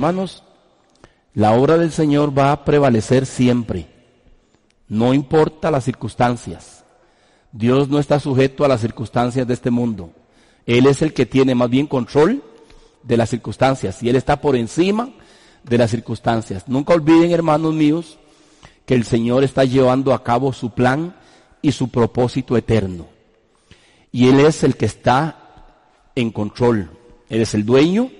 Hermanos, la obra del Señor va a prevalecer siempre. No importa las circunstancias. Dios no está sujeto a las circunstancias de este mundo. Él es el que tiene más bien control de las circunstancias y Él está por encima de las circunstancias. Nunca olviden, hermanos míos, que el Señor está llevando a cabo su plan y su propósito eterno. Y Él es el que está en control. Él es el dueño,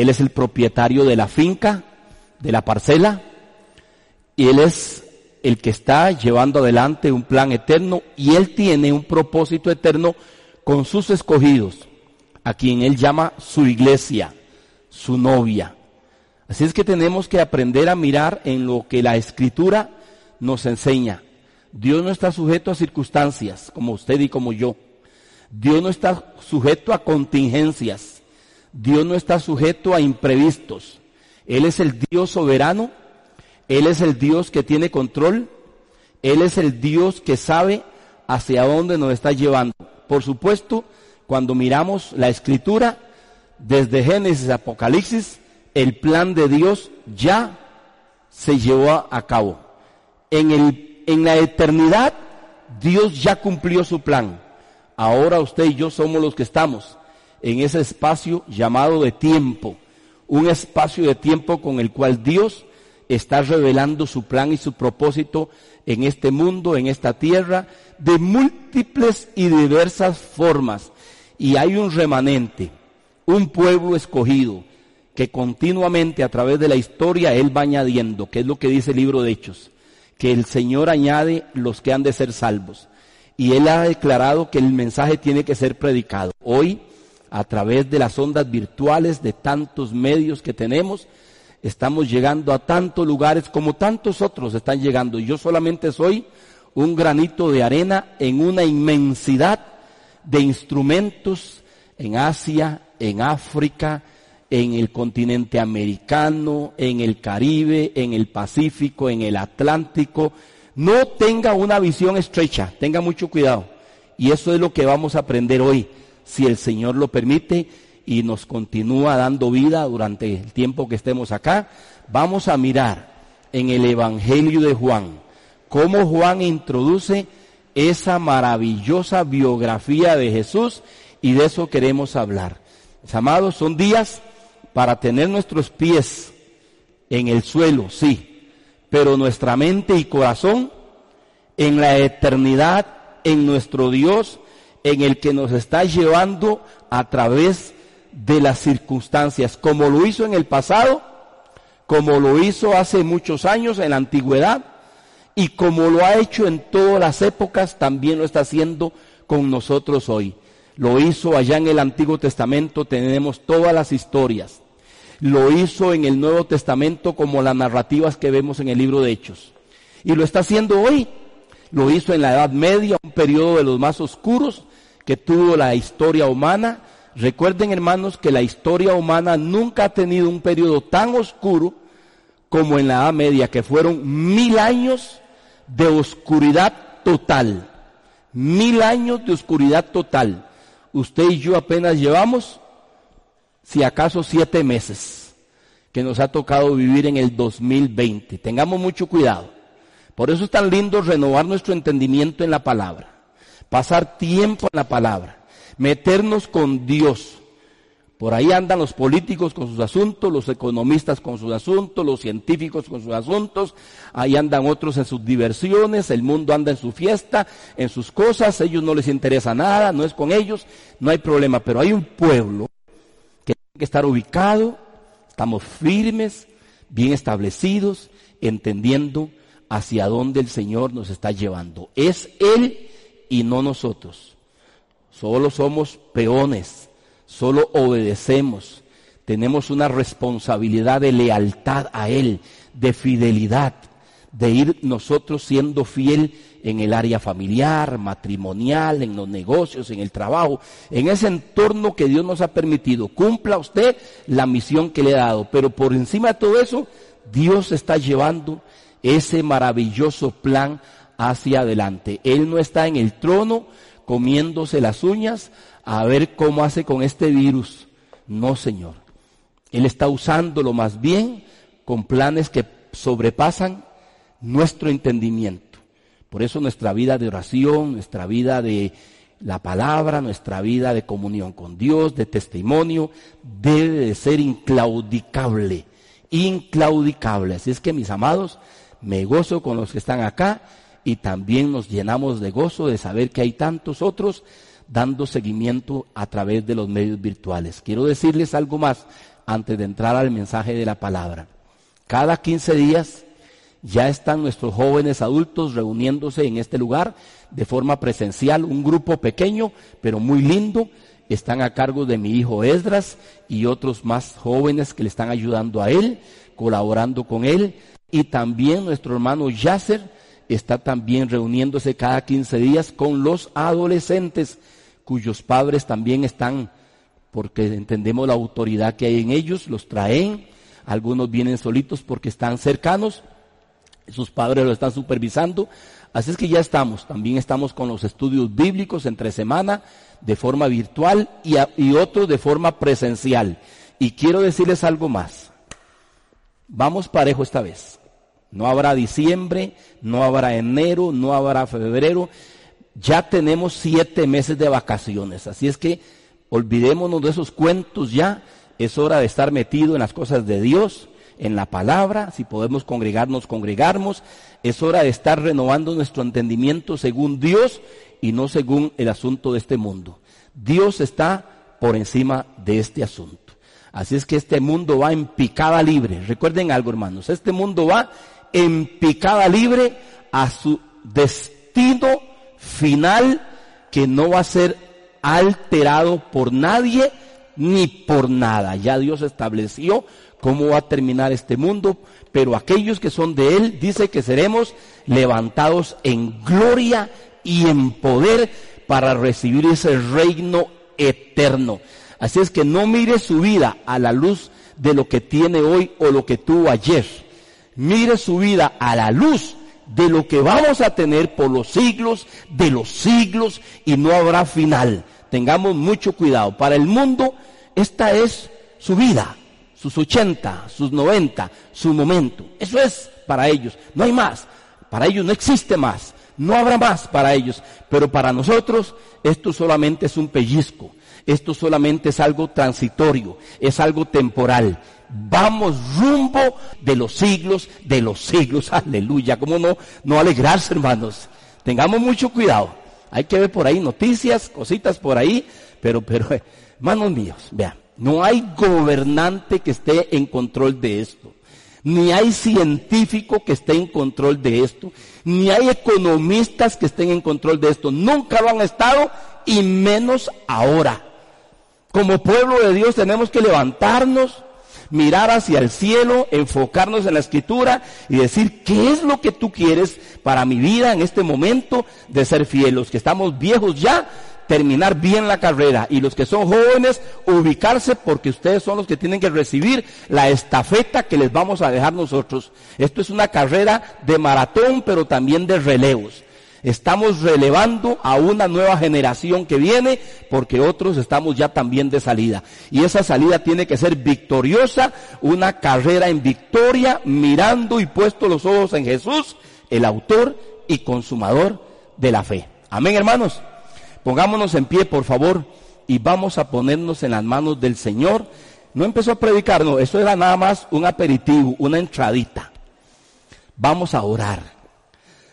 Él es el propietario de la finca, de la parcela, y Él es el que está llevando adelante un plan eterno y Él tiene un propósito eterno con sus escogidos, a quien Él llama su iglesia, su novia. Así es que tenemos que aprender a mirar en lo que la escritura nos enseña. Dios no está sujeto a circunstancias como usted y como yo. Dios no está sujeto a contingencias. Dios no está sujeto a imprevistos. Él es el Dios soberano. Él es el Dios que tiene control. Él es el Dios que sabe hacia dónde nos está llevando. Por supuesto, cuando miramos la escritura, desde Génesis a Apocalipsis, el plan de Dios ya se llevó a cabo. En, el, en la eternidad, Dios ya cumplió su plan. Ahora usted y yo somos los que estamos en ese espacio llamado de tiempo. Un espacio de tiempo con el cual Dios está revelando su plan y su propósito en este mundo, en esta tierra, de múltiples y diversas formas. Y hay un remanente, un pueblo escogido, que continuamente a través de la historia Él va añadiendo, que es lo que dice el libro de Hechos, que el Señor añade los que han de ser salvos. Y Él ha declarado que el mensaje tiene que ser predicado. Hoy, a través de las ondas virtuales, de tantos medios que tenemos, estamos llegando a tantos lugares como tantos otros están llegando. Yo solamente soy un granito de arena en una inmensidad de instrumentos en Asia, en África, en el continente americano, en el Caribe, en el Pacífico, en el Atlántico. No tenga una visión estrecha, tenga mucho cuidado. Y eso es lo que vamos a aprender hoy, si el Señor lo permite y nos continúa dando vida durante el tiempo que estemos acá. Vamos a mirar en el Evangelio de Juan, cómo Juan introduce esa maravillosa biografía de Jesús y de eso queremos hablar. Mis amados, son días para tener nuestros pies en el suelo, sí, pero nuestra mente y corazón en la eternidad, en nuestro Dios, en el que nos está llevando a través de las circunstancias, como lo hizo en el pasado, como lo hizo hace muchos años en la antigüedad, y como lo ha hecho en todas las épocas, también lo está haciendo con nosotros hoy. Lo hizo allá en el Antiguo Testamento, tenemos todas las historias lo hizo en el Nuevo Testamento como las narrativas que vemos en el libro de Hechos. Y lo está haciendo hoy. Lo hizo en la Edad Media, un periodo de los más oscuros que tuvo la historia humana. Recuerden hermanos que la historia humana nunca ha tenido un periodo tan oscuro como en la Edad Media, que fueron mil años de oscuridad total. Mil años de oscuridad total. Usted y yo apenas llevamos si acaso siete meses que nos ha tocado vivir en el 2020. Tengamos mucho cuidado. Por eso es tan lindo renovar nuestro entendimiento en la palabra, pasar tiempo en la palabra, meternos con Dios. Por ahí andan los políticos con sus asuntos, los economistas con sus asuntos, los científicos con sus asuntos, ahí andan otros en sus diversiones, el mundo anda en su fiesta, en sus cosas, ellos no les interesa nada, no es con ellos, no hay problema, pero hay un pueblo que estar ubicado, estamos firmes, bien establecidos, entendiendo hacia dónde el Señor nos está llevando. Es Él y no nosotros. Solo somos peones, solo obedecemos. Tenemos una responsabilidad de lealtad a Él, de fidelidad, de ir nosotros siendo fiel en el área familiar, matrimonial, en los negocios, en el trabajo, en ese entorno que Dios nos ha permitido. Cumpla usted la misión que le ha dado, pero por encima de todo eso, Dios está llevando ese maravilloso plan hacia adelante. Él no está en el trono comiéndose las uñas a ver cómo hace con este virus. No, Señor. Él está usándolo más bien con planes que sobrepasan nuestro entendimiento. Por eso nuestra vida de oración, nuestra vida de la palabra, nuestra vida de comunión con Dios, de testimonio, debe de ser inclaudicable, inclaudicable. Así es que mis amados, me gozo con los que están acá y también nos llenamos de gozo de saber que hay tantos otros dando seguimiento a través de los medios virtuales. Quiero decirles algo más antes de entrar al mensaje de la palabra. Cada 15 días ya están nuestros jóvenes adultos reuniéndose en este lugar de forma presencial, un grupo pequeño, pero muy lindo. Están a cargo de mi hijo Esdras y otros más jóvenes que le están ayudando a él, colaborando con él. Y también nuestro hermano Yasser está también reuniéndose cada 15 días con los adolescentes cuyos padres también están, porque entendemos la autoridad que hay en ellos, los traen, algunos vienen solitos porque están cercanos, sus padres lo están supervisando, así es que ya estamos, también estamos con los estudios bíblicos entre semana, de forma virtual y, y otros de forma presencial. Y quiero decirles algo más, vamos parejo esta vez. No habrá diciembre, no habrá enero, no habrá febrero ya tenemos siete meses de vacaciones. Así es que olvidémonos de esos cuentos ya. Es hora de estar metido en las cosas de Dios, en la palabra. Si podemos congregarnos, congregarnos. Es hora de estar renovando nuestro entendimiento según Dios y no según el asunto de este mundo. Dios está por encima de este asunto. Así es que este mundo va en picada libre. Recuerden algo, hermanos. Este mundo va en picada libre a su destino final que no va a ser alterado por nadie ni por nada. Ya Dios estableció cómo va a terminar este mundo, pero aquellos que son de Él dice que seremos levantados en gloria y en poder para recibir ese reino eterno. Así es que no mire su vida a la luz de lo que tiene hoy o lo que tuvo ayer. Mire su vida a la luz de lo que vamos a tener por los siglos de los siglos y no habrá final. Tengamos mucho cuidado. Para el mundo, esta es su vida, sus 80, sus 90, su momento. Eso es para ellos. No hay más. Para ellos no existe más. No habrá más para ellos. Pero para nosotros, esto solamente es un pellizco. Esto solamente es algo transitorio, es algo temporal vamos rumbo de los siglos, de los siglos. Aleluya. ¿Cómo no, no alegrarse, hermanos? Tengamos mucho cuidado. Hay que ver por ahí noticias, cositas por ahí, pero, pero, eh, hermanos míos, vean, no hay gobernante que esté en control de esto. Ni hay científico que esté en control de esto. Ni hay economistas que estén en control de esto. Nunca lo han estado y menos ahora. Como pueblo de Dios tenemos que levantarnos, mirar hacia el cielo, enfocarnos en la escritura y decir, ¿qué es lo que tú quieres para mi vida en este momento de ser fiel? Los que estamos viejos ya, terminar bien la carrera y los que son jóvenes, ubicarse porque ustedes son los que tienen que recibir la estafeta que les vamos a dejar nosotros. Esto es una carrera de maratón, pero también de relevos. Estamos relevando a una nueva generación que viene porque otros estamos ya también de salida. Y esa salida tiene que ser victoriosa, una carrera en victoria, mirando y puesto los ojos en Jesús, el autor y consumador de la fe. Amén, hermanos. Pongámonos en pie, por favor, y vamos a ponernos en las manos del Señor. No empezó a predicar, no, eso era nada más un aperitivo, una entradita. Vamos a orar.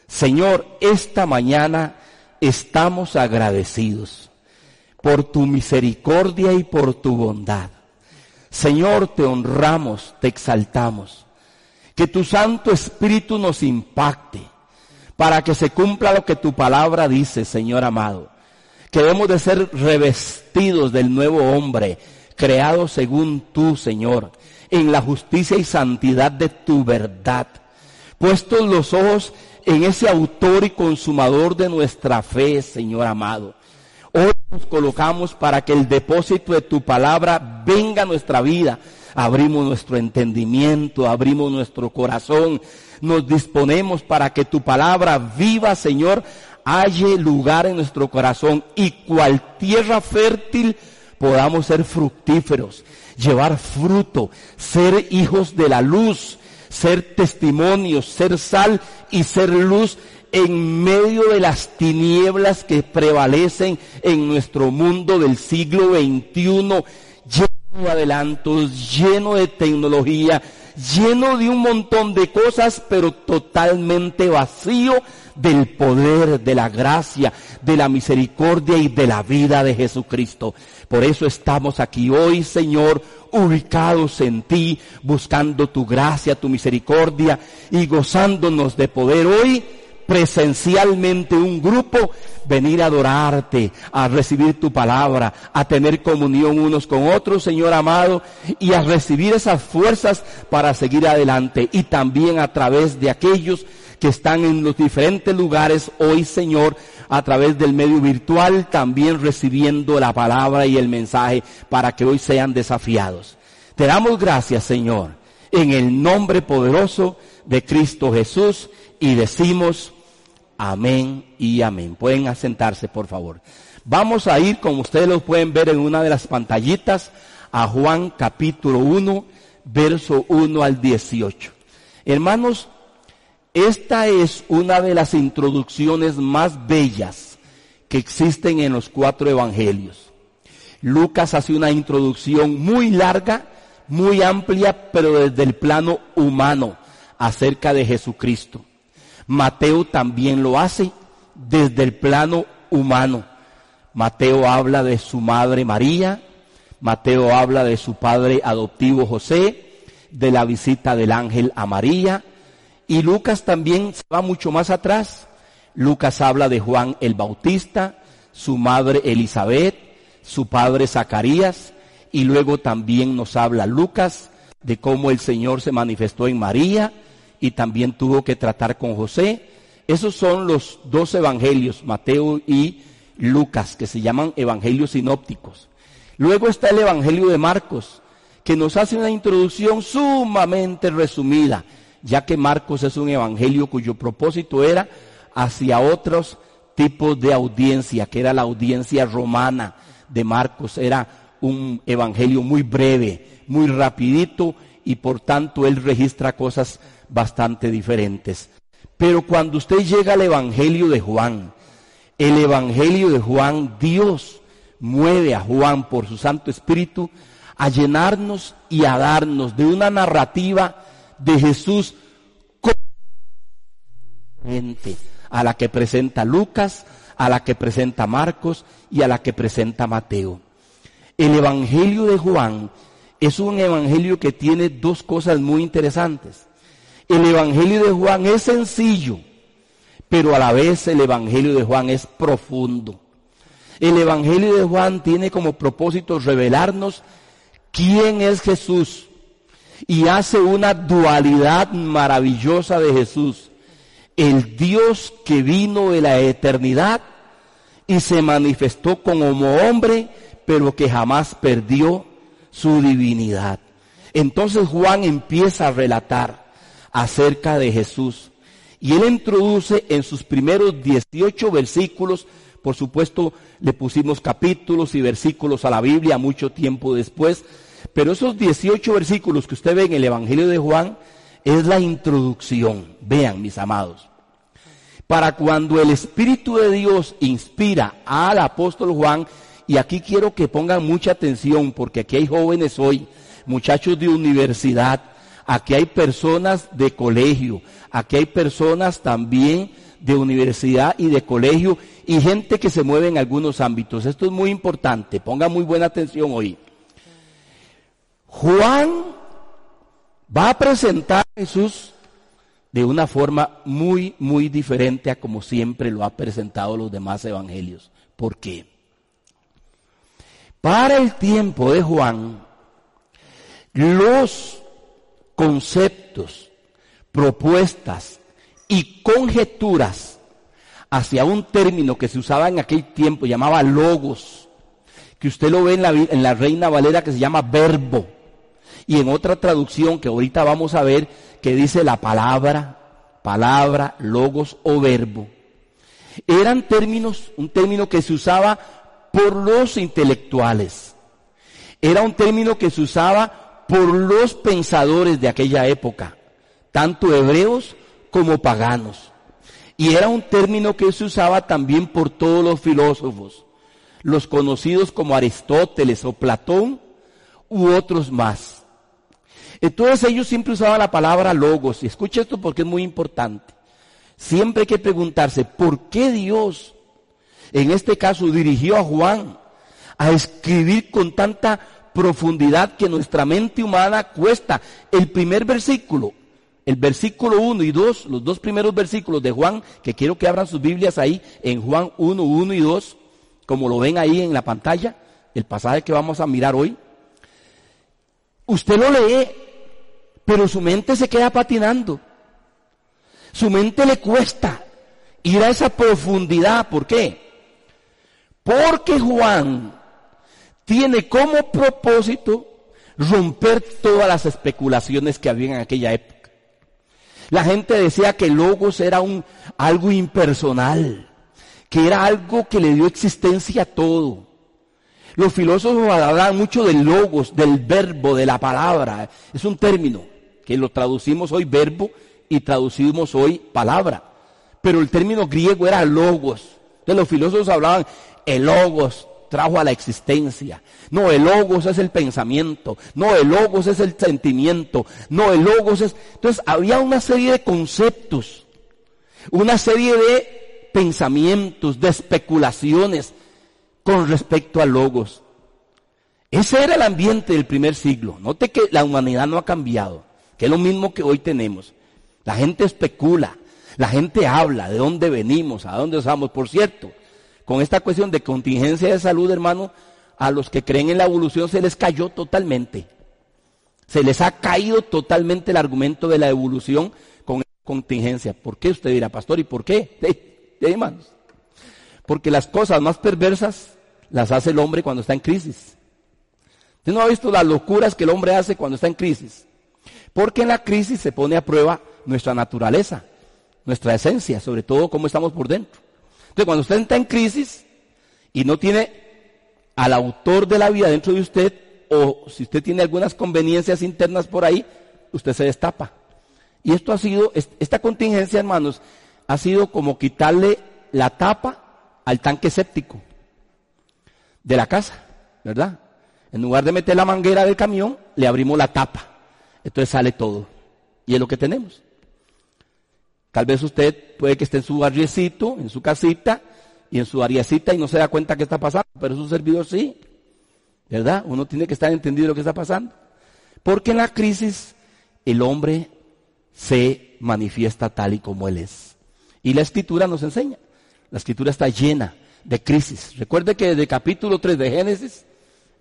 Señor, esta mañana estamos agradecidos por tu misericordia y por tu bondad. Señor, te honramos, te exaltamos. Que tu Santo Espíritu nos impacte para que se cumpla lo que tu palabra dice, Señor amado. Que debemos de ser revestidos del nuevo hombre, creado según tú, Señor, en la justicia y santidad de tu verdad. Puestos los ojos en ese autor y consumador de nuestra fe, Señor amado. Hoy nos colocamos para que el depósito de tu palabra venga a nuestra vida. Abrimos nuestro entendimiento, abrimos nuestro corazón, nos disponemos para que tu palabra viva, Señor, halle lugar en nuestro corazón y cual tierra fértil podamos ser fructíferos, llevar fruto, ser hijos de la luz, ser testimonios, ser sal y ser luz en medio de las tinieblas que prevalecen en nuestro mundo del siglo XXI, lleno de adelantos, lleno de tecnología, lleno de un montón de cosas, pero totalmente vacío del poder, de la gracia, de la misericordia y de la vida de Jesucristo. Por eso estamos aquí hoy, Señor, ubicados en ti, buscando tu gracia, tu misericordia y gozándonos de poder hoy presencialmente un grupo, venir a adorarte, a recibir tu palabra, a tener comunión unos con otros, Señor amado, y a recibir esas fuerzas para seguir adelante. Y también a través de aquellos que están en los diferentes lugares hoy, Señor, a través del medio virtual, también recibiendo la palabra y el mensaje para que hoy sean desafiados. Te damos gracias, Señor, en el nombre poderoso de Cristo Jesús y decimos, Amén y amén. Pueden asentarse, por favor. Vamos a ir, como ustedes lo pueden ver en una de las pantallitas, a Juan capítulo 1, verso 1 al 18. Hermanos, esta es una de las introducciones más bellas que existen en los cuatro evangelios. Lucas hace una introducción muy larga, muy amplia, pero desde el plano humano acerca de Jesucristo. Mateo también lo hace desde el plano humano. Mateo habla de su madre María, Mateo habla de su padre adoptivo José, de la visita del ángel a María, y Lucas también se va mucho más atrás. Lucas habla de Juan el Bautista, su madre Elizabeth, su padre Zacarías, y luego también nos habla Lucas de cómo el Señor se manifestó en María, y también tuvo que tratar con José. Esos son los dos evangelios, Mateo y Lucas, que se llaman evangelios sinópticos. Luego está el evangelio de Marcos, que nos hace una introducción sumamente resumida, ya que Marcos es un evangelio cuyo propósito era hacia otros tipos de audiencia, que era la audiencia romana de Marcos. Era un evangelio muy breve, muy rapidito, y por tanto él registra cosas bastante diferentes. Pero cuando usted llega al Evangelio de Juan, el Evangelio de Juan, Dios mueve a Juan por su Santo Espíritu a llenarnos y a darnos de una narrativa de Jesús a la que presenta Lucas, a la que presenta Marcos y a la que presenta Mateo. El Evangelio de Juan es un evangelio que tiene dos cosas muy interesantes. El Evangelio de Juan es sencillo, pero a la vez el Evangelio de Juan es profundo. El Evangelio de Juan tiene como propósito revelarnos quién es Jesús y hace una dualidad maravillosa de Jesús. El Dios que vino de la eternidad y se manifestó como hombre, pero que jamás perdió su divinidad. Entonces Juan empieza a relatar acerca de Jesús. Y él introduce en sus primeros 18 versículos, por supuesto le pusimos capítulos y versículos a la Biblia mucho tiempo después, pero esos 18 versículos que usted ve en el Evangelio de Juan es la introducción. Vean, mis amados. Para cuando el Espíritu de Dios inspira al apóstol Juan, y aquí quiero que pongan mucha atención porque aquí hay jóvenes hoy, muchachos de universidad, Aquí hay personas de colegio, aquí hay personas también de universidad y de colegio y gente que se mueve en algunos ámbitos. Esto es muy importante, ponga muy buena atención hoy. Juan va a presentar a Jesús de una forma muy, muy diferente a como siempre lo ha presentado los demás evangelios. ¿Por qué? Para el tiempo de Juan, los conceptos, propuestas y conjeturas hacia un término que se usaba en aquel tiempo, llamaba logos, que usted lo ve en la, en la Reina Valera que se llama verbo, y en otra traducción que ahorita vamos a ver que dice la palabra, palabra, logos o verbo. Eran términos, un término que se usaba por los intelectuales, Era un término que se usaba por los pensadores de aquella época, tanto hebreos como paganos. Y era un término que se usaba también por todos los filósofos, los conocidos como Aristóteles o Platón u otros más. Entonces ellos siempre usaban la palabra logos. Y escucha esto porque es muy importante. Siempre hay que preguntarse, ¿por qué Dios en este caso dirigió a Juan a escribir con tanta profundidad que nuestra mente humana cuesta? El primer versículo, el versículo 1 y 2, los dos primeros versículos de Juan, que quiero que abran sus Biblias ahí en Juan 1, 1 y 2, como lo ven ahí en la pantalla, el pasaje que vamos a mirar hoy. Usted lo lee, pero su mente se queda patinando. Su mente le cuesta ir a esa profundidad. ¿Por qué? Porque Juan tiene como propósito romper todas las especulaciones que había en aquella época. La gente decía que Logos era un, algo impersonal, que era algo que le dio existencia a todo. Los filósofos hablan mucho del logos, del verbo, de la palabra. Es un término que lo traducimos hoy verbo y traducimos hoy palabra. Pero el término griego era logos. De los filósofos hablaban, el logos trajo a la existencia. No, el logos es el pensamiento. No, el logos es el sentimiento. No, el logos es... Entonces había una serie de conceptos, una serie de pensamientos, de especulaciones con respecto a logos. Ese era el ambiente del primer siglo. Note que la humanidad no ha cambiado, que es lo mismo que hoy tenemos. La gente especula, la gente habla de dónde venimos, a dónde vamos. Por cierto, con esta cuestión de contingencia de salud, hermano, a los que creen en la evolución se les cayó totalmente. Se les ha caído totalmente el argumento de la evolución con contingencia. ¿Por qué usted dirá, pastor? ¿Y por qué? hermanos. Porque las cosas más perversas las hace el hombre cuando está en crisis. ¿Usted no ha visto las locuras que el hombre hace cuando está en crisis? Porque en la crisis se pone a prueba nuestra naturaleza, nuestra esencia, sobre todo cómo estamos por dentro. Entonces, cuando usted está en crisis y no tiene al autor de la vida dentro de usted, o si usted tiene algunas conveniencias internas por ahí, usted se destapa. Y esto ha sido, esta contingencia, hermanos, ha sido como quitarle la tapa al tanque séptico de la casa, ¿verdad? En lugar de meter la manguera del camión, le abrimos la tapa. Entonces sale todo. Y es lo que tenemos. Tal vez usted puede que esté en su barriecito, en su casita y en su ariacita y no se da cuenta que está pasando, pero su servidor sí. ¿Verdad? Uno tiene que estar entendido lo que está pasando. Porque en la crisis el hombre se manifiesta tal y como él es. Y la escritura nos enseña. La escritura está llena de crisis. Recuerde que desde el capítulo 3 de Génesis,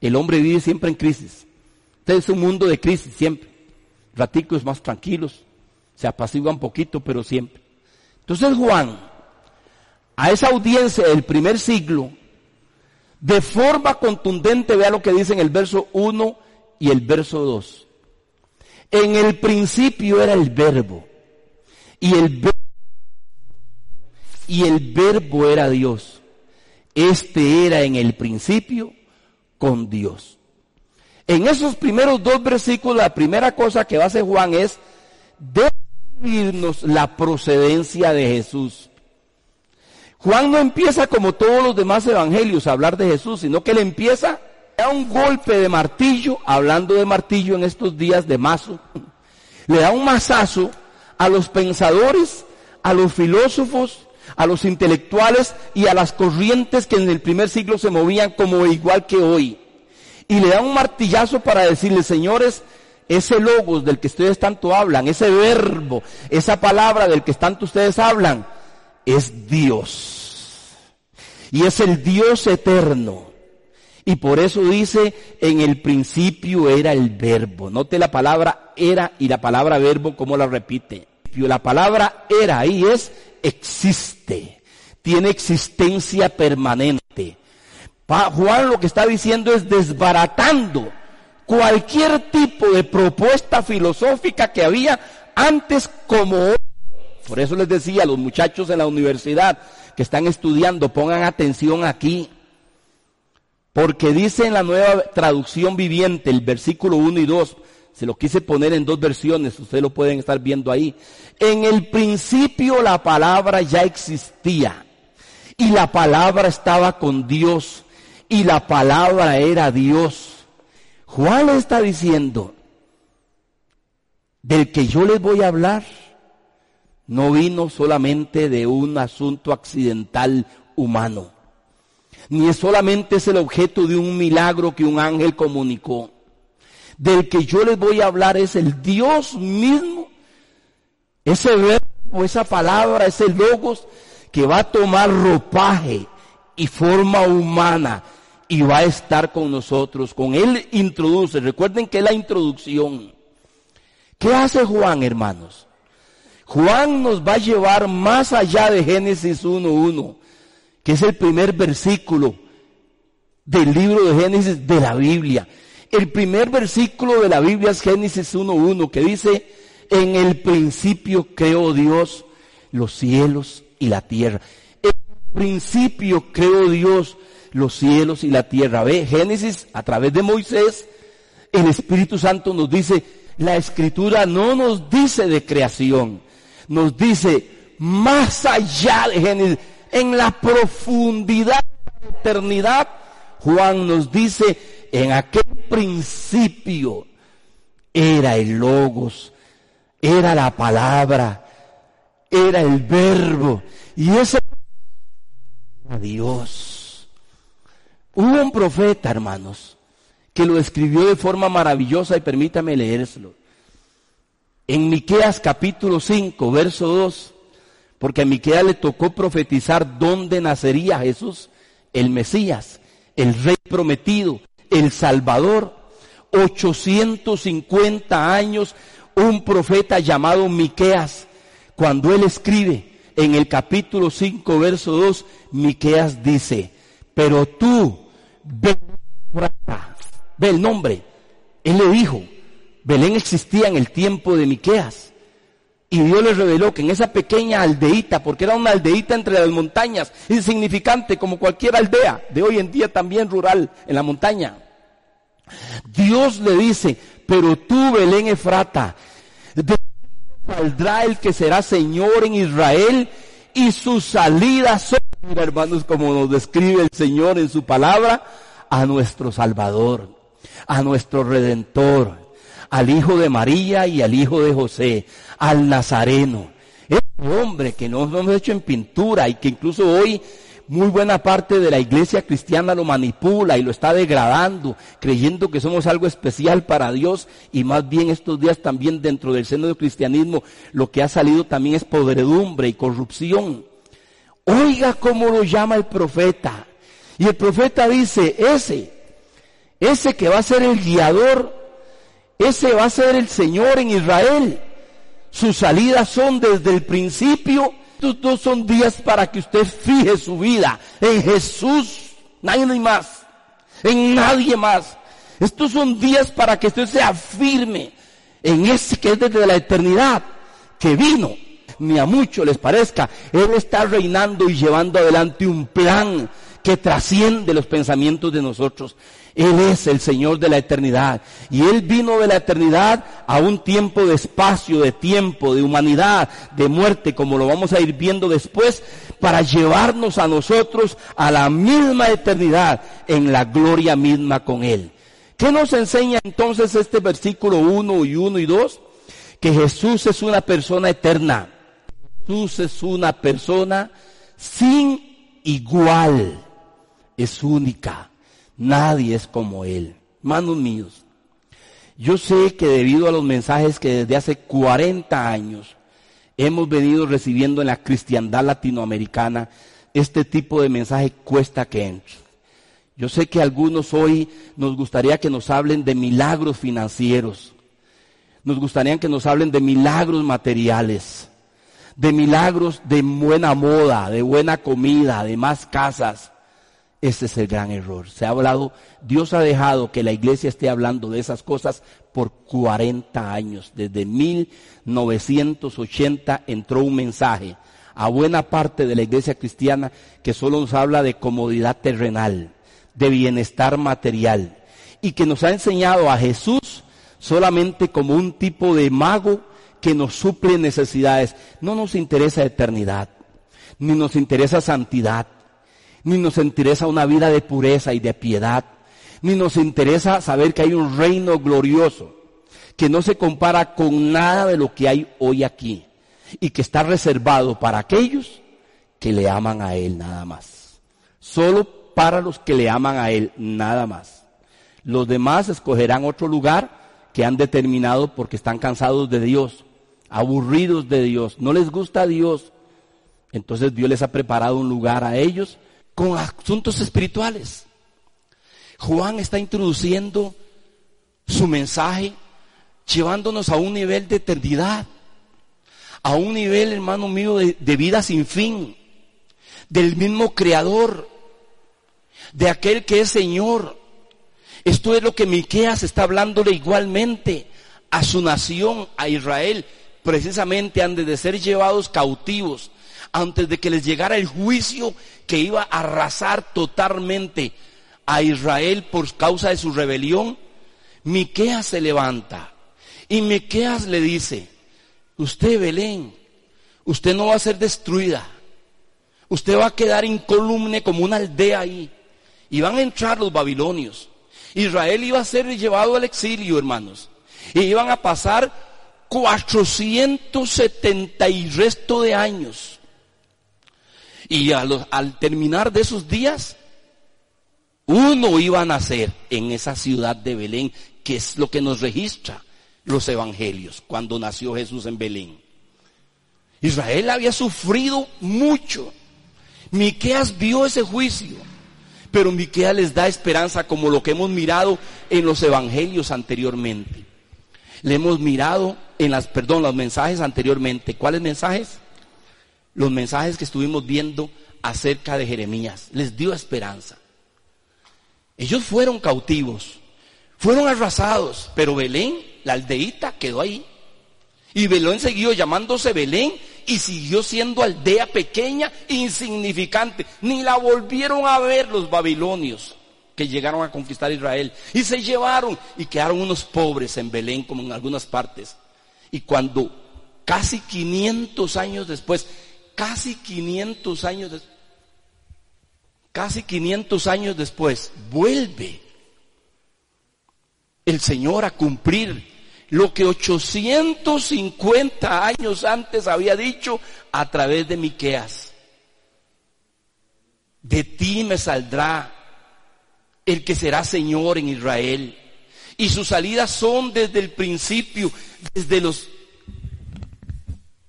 el hombre vive siempre en crisis. Este es un mundo de crisis siempre. Raticos más tranquilos, se apacigua un poquito, pero siempre. Entonces Juan, a esa audiencia del primer siglo, de forma contundente, vea lo que dice en el verso 1 y el verso 2. En el principio era el verbo, y el verbo, y el verbo era Dios. Este era en el principio con Dios. En esos primeros dos versículos, la primera cosa que va a hacer Juan es la procedencia de Jesús. Juan no empieza como todos los demás evangelios a hablar de Jesús, sino que él empieza a un golpe de martillo, hablando de martillo en estos días de mazo, le da un mazazo a los pensadores, a los filósofos, a los intelectuales y a las corrientes que en el primer siglo se movían como igual que hoy. Y le da un martillazo para decirle, señores, ese logos del que ustedes tanto hablan, ese verbo, esa palabra del que tanto ustedes hablan, es Dios. Y es el Dios eterno. Y por eso dice, en el principio era el verbo. Note la palabra era y la palabra verbo como la repite. La palabra era ahí es existe. Tiene existencia permanente. Juan lo que está diciendo es desbaratando cualquier tipo de propuesta filosófica que había antes como hoy. Por eso les decía a los muchachos en la universidad que están estudiando, pongan atención aquí. Porque dice en la nueva traducción viviente, el versículo 1 y 2, se lo quise poner en dos versiones, ustedes lo pueden estar viendo ahí. En el principio la palabra ya existía y la palabra estaba con Dios y la palabra era Dios. Juan está diciendo, del que yo les voy a hablar, no vino solamente de un asunto accidental humano, ni es solamente es el objeto de un milagro que un ángel comunicó del que yo les voy a hablar es el Dios mismo. Ese verbo, esa palabra, ese logos que va a tomar ropaje y forma humana y va a estar con nosotros. Con él introduce. Recuerden que es la introducción. ¿Qué hace Juan, hermanos? Juan nos va a llevar más allá de Génesis 1.1, que es el primer versículo del libro de Génesis de la Biblia. El primer versículo de la Biblia es Génesis 1.1 que dice, en el principio creó Dios los cielos y la tierra. En el principio creó Dios los cielos y la tierra. Ve, Génesis a través de Moisés, el Espíritu Santo nos dice, la escritura no nos dice de creación, nos dice más allá de Génesis, en la profundidad de la eternidad, Juan nos dice, en aquel principio era el logos, era la palabra, era el verbo, y ese Dios. Hubo un profeta, hermanos, que lo escribió de forma maravillosa y permítame leérselo. En Miqueas capítulo 5, verso 2, porque a Miqueas le tocó profetizar dónde nacería Jesús, el Mesías, el rey prometido, el Salvador. 850 años, un profeta llamado Miqueas, cuando él escribe en el capítulo 5, verso 2, Miqueas dice, pero tú, Belén, ve el nombre, él le dijo, Belén existía en el tiempo de Miqueas. Y Dios le reveló que en esa pequeña aldeíta, porque era una aldeíta entre las montañas, insignificante como cualquier aldea de hoy en día también rural en la montaña, Dios le dice, pero tú, Belén Efrata, de saldrá el que será Señor en Israel y su salida son, hermanos, como nos describe el Señor en su palabra, a nuestro Salvador, a nuestro Redentor, al Hijo de María y al Hijo de José, al Nazareno. Este hombre que nos hemos hecho en pintura y que incluso hoy muy buena parte de la iglesia cristiana lo manipula y lo está degradando, creyendo que somos algo especial para Dios y más bien estos días también dentro del seno del cristianismo lo que ha salido también es podredumbre y corrupción. Oiga cómo lo llama el profeta. Y el profeta dice, ese, ese que va a ser el guiador, ese va a ser el Señor en Israel. Sus salidas son desde el principio estos son días para que usted fije su vida en Jesús, nadie más, en nadie más. Estos son días para que usted se afirme en ese que es desde la eternidad, que vino, ni a muchos les parezca. Él está reinando y llevando adelante un plan que trasciende los pensamientos de nosotros. Él es el Señor de la eternidad. Y Él vino de la eternidad a un tiempo de espacio, de tiempo, de humanidad, de muerte, como lo vamos a ir viendo después, para llevarnos a nosotros a la misma eternidad, en la gloria misma con Él. ¿Qué nos enseña entonces este versículo 1 y 1 y 2? Que Jesús es una persona eterna. Jesús es una persona sin igual. Es única Nadie es como Él. Manos míos, yo sé que debido a los mensajes que desde hace 40 años hemos venido recibiendo en la cristiandad latinoamericana, este tipo de mensaje cuesta que entre. Yo sé que algunos hoy nos gustaría que nos hablen de milagros financieros, nos gustaría que nos hablen de milagros materiales, de milagros de buena moda, de buena comida, de más casas. Ese es el gran error. Se ha hablado, Dios ha dejado que la iglesia esté hablando de esas cosas por 40 años. Desde 1980 entró un mensaje a buena parte de la iglesia cristiana que solo nos habla de comodidad terrenal, de bienestar material y que nos ha enseñado a Jesús solamente como un tipo de mago que nos suple necesidades. No nos interesa eternidad, ni nos interesa santidad, ni nos interesa una vida de pureza y de piedad, ni nos interesa saber que hay un reino glorioso que no se compara con nada de lo que hay hoy aquí y que está reservado para aquellos que le aman a Él nada más. Solo para los que le aman a Él nada más. Los demás escogerán otro lugar que han determinado porque están cansados de Dios, aburridos de Dios, no les gusta Dios. Entonces Dios les ha preparado un lugar a ellos con asuntos espirituales. Juan está introduciendo su mensaje llevándonos a un nivel de eternidad, a un nivel, hermano mío, de, vida sin fin, del mismo creador, de aquel que es Señor. Esto es lo que Miqueas está hablándole igualmente a su nación, a Israel, precisamente antes de ser llevados cautivos, antes de que les llegara el juicio que iba a arrasar totalmente a Israel por causa de su rebelión, Miqueas se levanta y Miqueas le dice, usted Belén, usted no va a ser destruida, usted va a quedar incólume como una aldea ahí, y van a entrar los babilonios. Israel iba a ser llevado al exilio, hermanos, y iban a pasar 470 y resto de años. Y al terminar de esos días, uno iba a nacer en esa ciudad de Belén, que es lo que nos registra los evangelios cuando nació Jesús en Belén. Israel había sufrido mucho. Miqueas vio ese juicio, pero Miqueas les da esperanza como lo que hemos mirado en los evangelios anteriormente. Le hemos mirado en las, perdón, los mensajes anteriormente. ¿Cuáles mensajes? Los mensajes que estuvimos viendo acerca de Jeremías. Les dio esperanza. Ellos fueron cautivos, fueron arrasados, pero Belén la aldeíta quedó ahí. Y Belén siguió llamándose Belén y siguió siendo aldea pequeña, insignificante. Ni la volvieron a ver los babilonios que llegaron a conquistar Israel. Y se llevaron y quedaron unos pobres en Belén como en algunas partes. Y cuando casi 500 años después, casi 500 años casi 500 años después, vuelve el Señor a cumplir lo que 850 años antes había dicho a través de Miqueas. De ti me saldrá el que será Señor en Israel. Y sus salidas son desde el principio, desde los,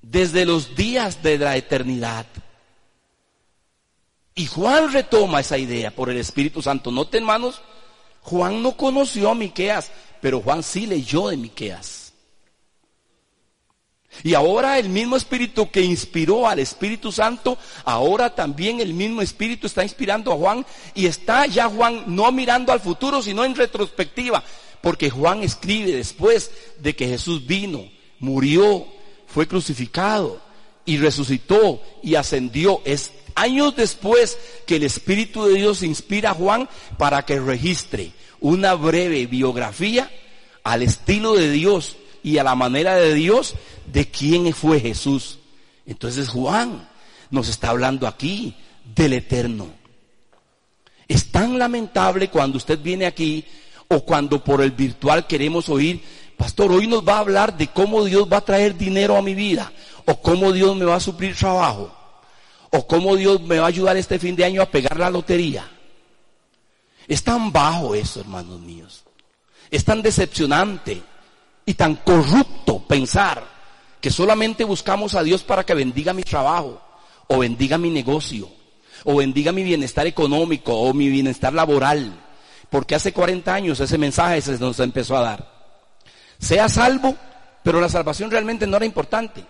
desde los días de la eternidad. Y Juan retoma esa idea por el Espíritu Santo. Noten, hermanos, Juan no conoció a Miqueas, pero Juan sí leyó de Miqueas. Y ahora el mismo espíritu que inspiró al Espíritu Santo, ahora también el mismo espíritu está inspirando a Juan y está ya Juan no mirando al futuro, sino en retrospectiva, porque Juan escribe después de que Jesús vino, murió, fue crucificado y resucitó y ascendió. Es años después que el Espíritu de Dios inspira a Juan para que registre una breve biografía al estilo de Dios y a la manera de Dios de quién fue Jesús. Entonces Juan nos está hablando aquí del eterno. Es tan lamentable cuando usted viene aquí o cuando por el virtual queremos oír, pastor, hoy nos va a hablar de cómo Dios va a traer dinero a mi vida, o cómo Dios me va a suplir trabajo, o cómo Dios me va a ayudar este fin de año a pegar la lotería. Es tan bajo eso, hermanos míos. Es tan decepcionante y tan corrupto pensar que solamente buscamos a Dios para que bendiga mi trabajo, o bendiga mi negocio, o bendiga mi bienestar económico, o mi bienestar laboral. Porque hace 40 años ese mensaje se nos empezó a dar. Sea salvo, pero la salvación realmente no era importante.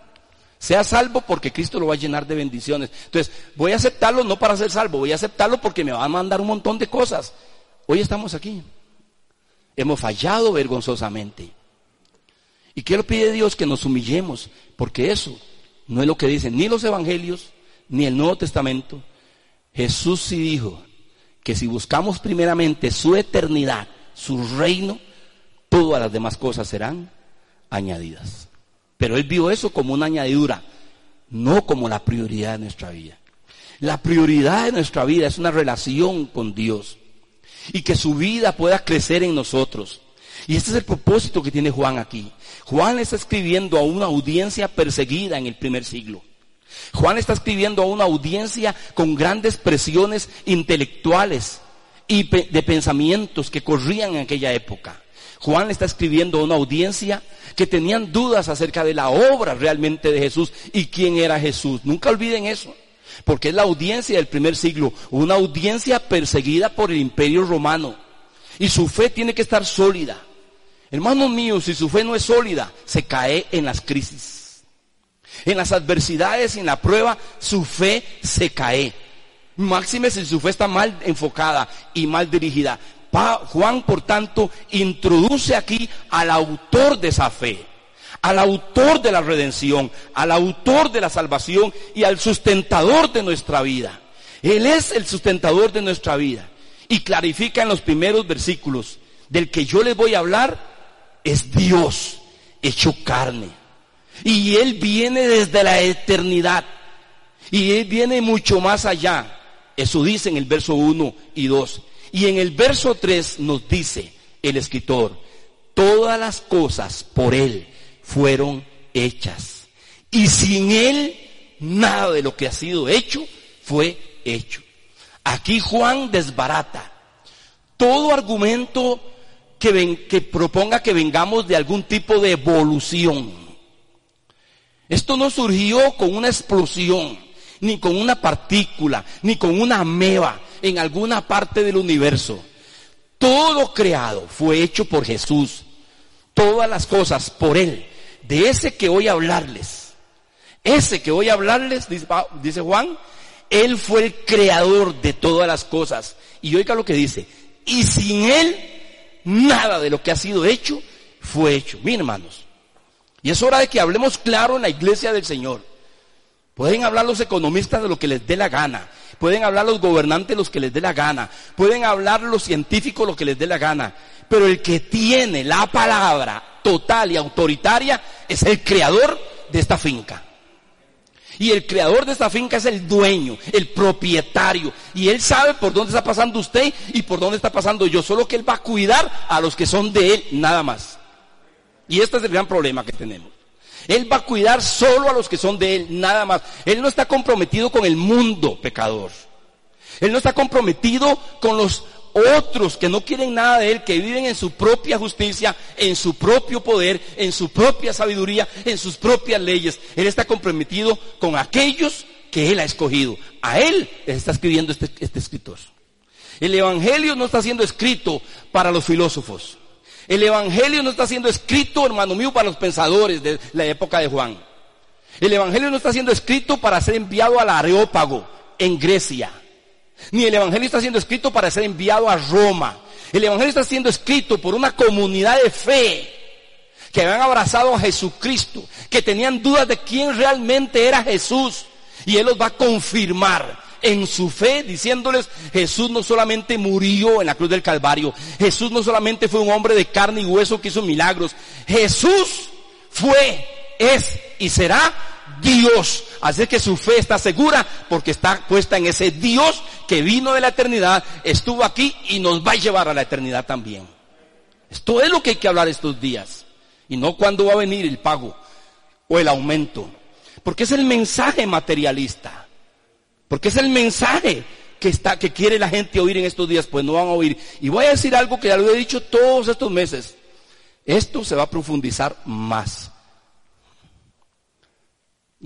Sea salvo porque Cristo lo va a llenar de bendiciones. Entonces, voy a aceptarlo no para ser salvo, voy a aceptarlo porque me va a mandar un montón de cosas. Hoy estamos aquí. Hemos fallado vergonzosamente. ¿Y qué le pide Dios? Que nos humillemos, porque eso no es lo que dicen ni los evangelios, ni el Nuevo Testamento. Jesús sí dijo que si buscamos primeramente su eternidad, su reino, todas las demás cosas serán añadidas. Pero él vio eso como una añadidura, no como la prioridad de nuestra vida. La prioridad de nuestra vida es una relación con Dios y que su vida pueda crecer en nosotros. Y este es el propósito que tiene Juan aquí. Juan está escribiendo a una audiencia perseguida en el primer siglo. Juan está escribiendo a una audiencia con grandes presiones intelectuales y de pensamientos que corrían en aquella época. Juan está escribiendo a una audiencia que tenían dudas acerca de la obra realmente de Jesús y quién era Jesús. Nunca olviden eso, porque es la audiencia del primer siglo, una audiencia perseguida por el imperio romano. Y su fe tiene que estar sólida. Hermanos míos, si su fe no es sólida, se cae en las crisis. En las adversidades y en la prueba, su fe se cae. Máxime si su fe está mal enfocada y mal dirigida. Juan, por tanto, introduce aquí al autor de esa fe, al autor de la redención, al autor de la salvación y al sustentador de nuestra vida. Él es el sustentador de nuestra vida. Y clarifica en los primeros versículos, del que yo les voy a hablar es Dios hecho carne. Y Él viene desde la eternidad. Y Él viene mucho más allá. Eso dice en el verso 1 y 2. Y en el verso 3 nos dice el escritor, todas las cosas por Él fueron hechas. Y sin Él, nada de lo que ha sido hecho fue hecho. Aquí Juan desbarata todo argumento que, proponga que vengamos de algún tipo de evolución. Esto no surgió con una explosión, ni con una partícula, ni con una ameba en alguna parte del universo. Todo creado fue hecho por Jesús. Todas las cosas por Él. De ese que voy a hablarles. Ese que voy a hablarles, dice Juan, Él fue el creador de todas las cosas. Y oiga lo que dice. Y sin Él, nada de lo que ha sido hecho fue hecho. Miren hermanos. Y es hora de que hablemos claro en la iglesia del Señor. Pueden hablar los economistas de lo que les dé la gana. Pueden hablar los gobernantes los que les dé la gana. Pueden hablar los científicos lo que les dé la gana. Pero el que tiene la palabra total y autoritaria es el creador de esta finca. Y el creador de esta finca es el dueño, el propietario. Y él sabe por dónde está pasando usted y por dónde está pasando yo. Solo que él va a cuidar a los que son de él, nada más. Y este es el gran problema que tenemos. Él va a cuidar solo a los que son de Él, nada más. Él no está comprometido con el mundo pecador. Él no está comprometido con los otros que no quieren nada de Él, que viven en su propia justicia, en su propio poder, en su propia sabiduría, en sus propias leyes. Él está comprometido con aquellos que Él ha escogido. A Él está escribiendo este, este escritor. El Evangelio no está siendo escrito para los filósofos. El Evangelio no está siendo escrito, hermano mío, para los pensadores de la época de Juan. El Evangelio no está siendo escrito para ser enviado al Areópago en Grecia. Ni el Evangelio está siendo escrito para ser enviado a Roma. El Evangelio está siendo escrito por una comunidad de fe que habían abrazado a Jesucristo, que tenían dudas de quién realmente era Jesús. Y Él los va a confirmar en su fe, diciéndoles, Jesús no solamente murió en la cruz del Calvario, Jesús no solamente fue un hombre de carne y hueso que hizo milagros, Jesús fue, es y será Dios. Así que su fe está segura porque está puesta en ese Dios que vino de la eternidad, estuvo aquí y nos va a llevar a la eternidad también. Esto es lo que hay que hablar estos días. Y no cuándo va a venir el pago o el aumento. Porque es el mensaje materialista. Porque es el mensaje que está, que quiere la gente oír en estos días, pues no van a oír. Y voy a decir algo que ya lo he dicho todos estos meses. Esto se va a profundizar más.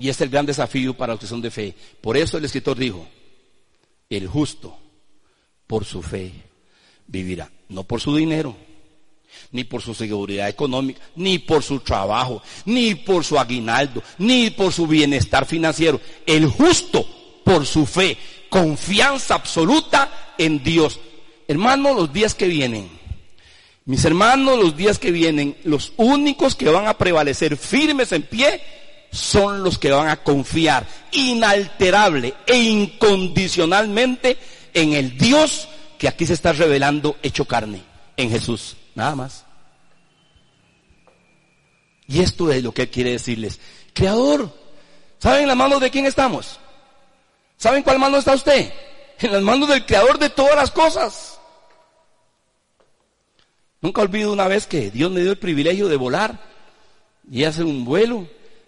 Y es el gran desafío para los que son de fe. Por eso el escritor dijo, el justo por su fe vivirá, no por su dinero, ni por su seguridad económica, ni por su trabajo, ni por su aguinaldo, ni por su bienestar financiero. El justo por su fe, confianza absoluta en Dios. Hermanos, los días que vienen, mis hermanos, los días que vienen, los únicos que van a prevalecer firmes en pie son los que van a confiar inalterable e incondicionalmente en el Dios que aquí se está revelando hecho carne en Jesús, nada más. Y esto es lo que quiere decirles. Creador, ¿saben en las manos de quién estamos? ¿Saben cuál mano está usted? En las manos del Creador de todas las cosas. Nunca olvido una vez que Dios me dio el privilegio de volar y hacer un vuelo.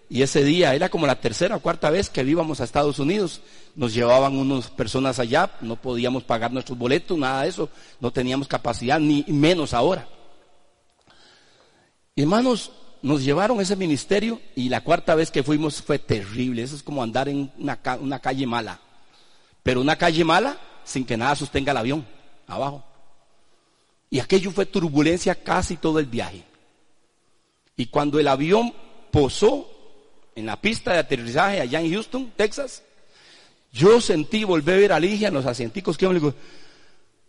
Y ese día era como la tercera o cuarta vez que íbamos a Estados Unidos. Nos llevaban unas personas allá, no podíamos pagar nuestros boletos, nada de eso. No teníamos capacidad, ni menos ahora. hermanos, nos llevaron ese ministerio y la cuarta vez que fuimos fue terrible. Eso es como andar en una, una calle mala. Pero una calle mala sin que nada sostenga el avión abajo. Y aquello fue turbulencia casi todo el viaje. Y cuando el avión posó en la pista de aterrizaje allá en Houston, Texas, yo sentí volver a ver a Ligia en los asienticos que me digo,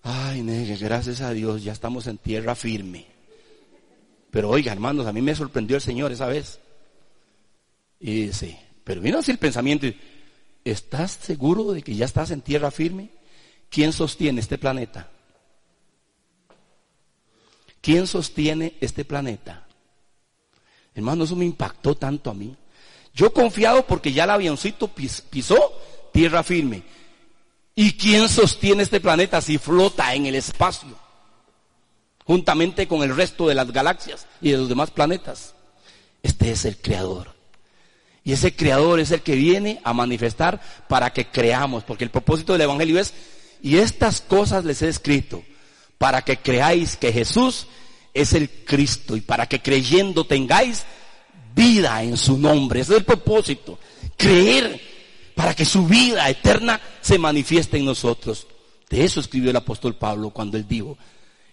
ay, gracias a Dios, ya estamos en tierra firme. Pero oiga, hermanos, a mí me sorprendió el Señor esa vez. Y dice, pero vino así el pensamiento, ¿estás seguro de que ya estás en tierra firme? ¿Quién sostiene este planeta? ¿Quién sostiene este planeta? Hermano, eso me impactó tanto a mí. Yo confiado porque ya el avioncito pisó tierra firme. ¿Y quién sostiene este planeta si flota en el espacio? Juntamente con el resto de las galaxias y de los demás planetas. Este es el creador. Y ese creador es el que viene a manifestar para que creamos. Porque el propósito del Evangelio es, y estas cosas les he escrito para que creáis que Jesús es el Cristo y para que creyendo tengáis vida en su nombre. Ese es el propósito. Creer para que su vida eterna se manifieste en nosotros. De eso escribió el apóstol Pablo cuando él dijo,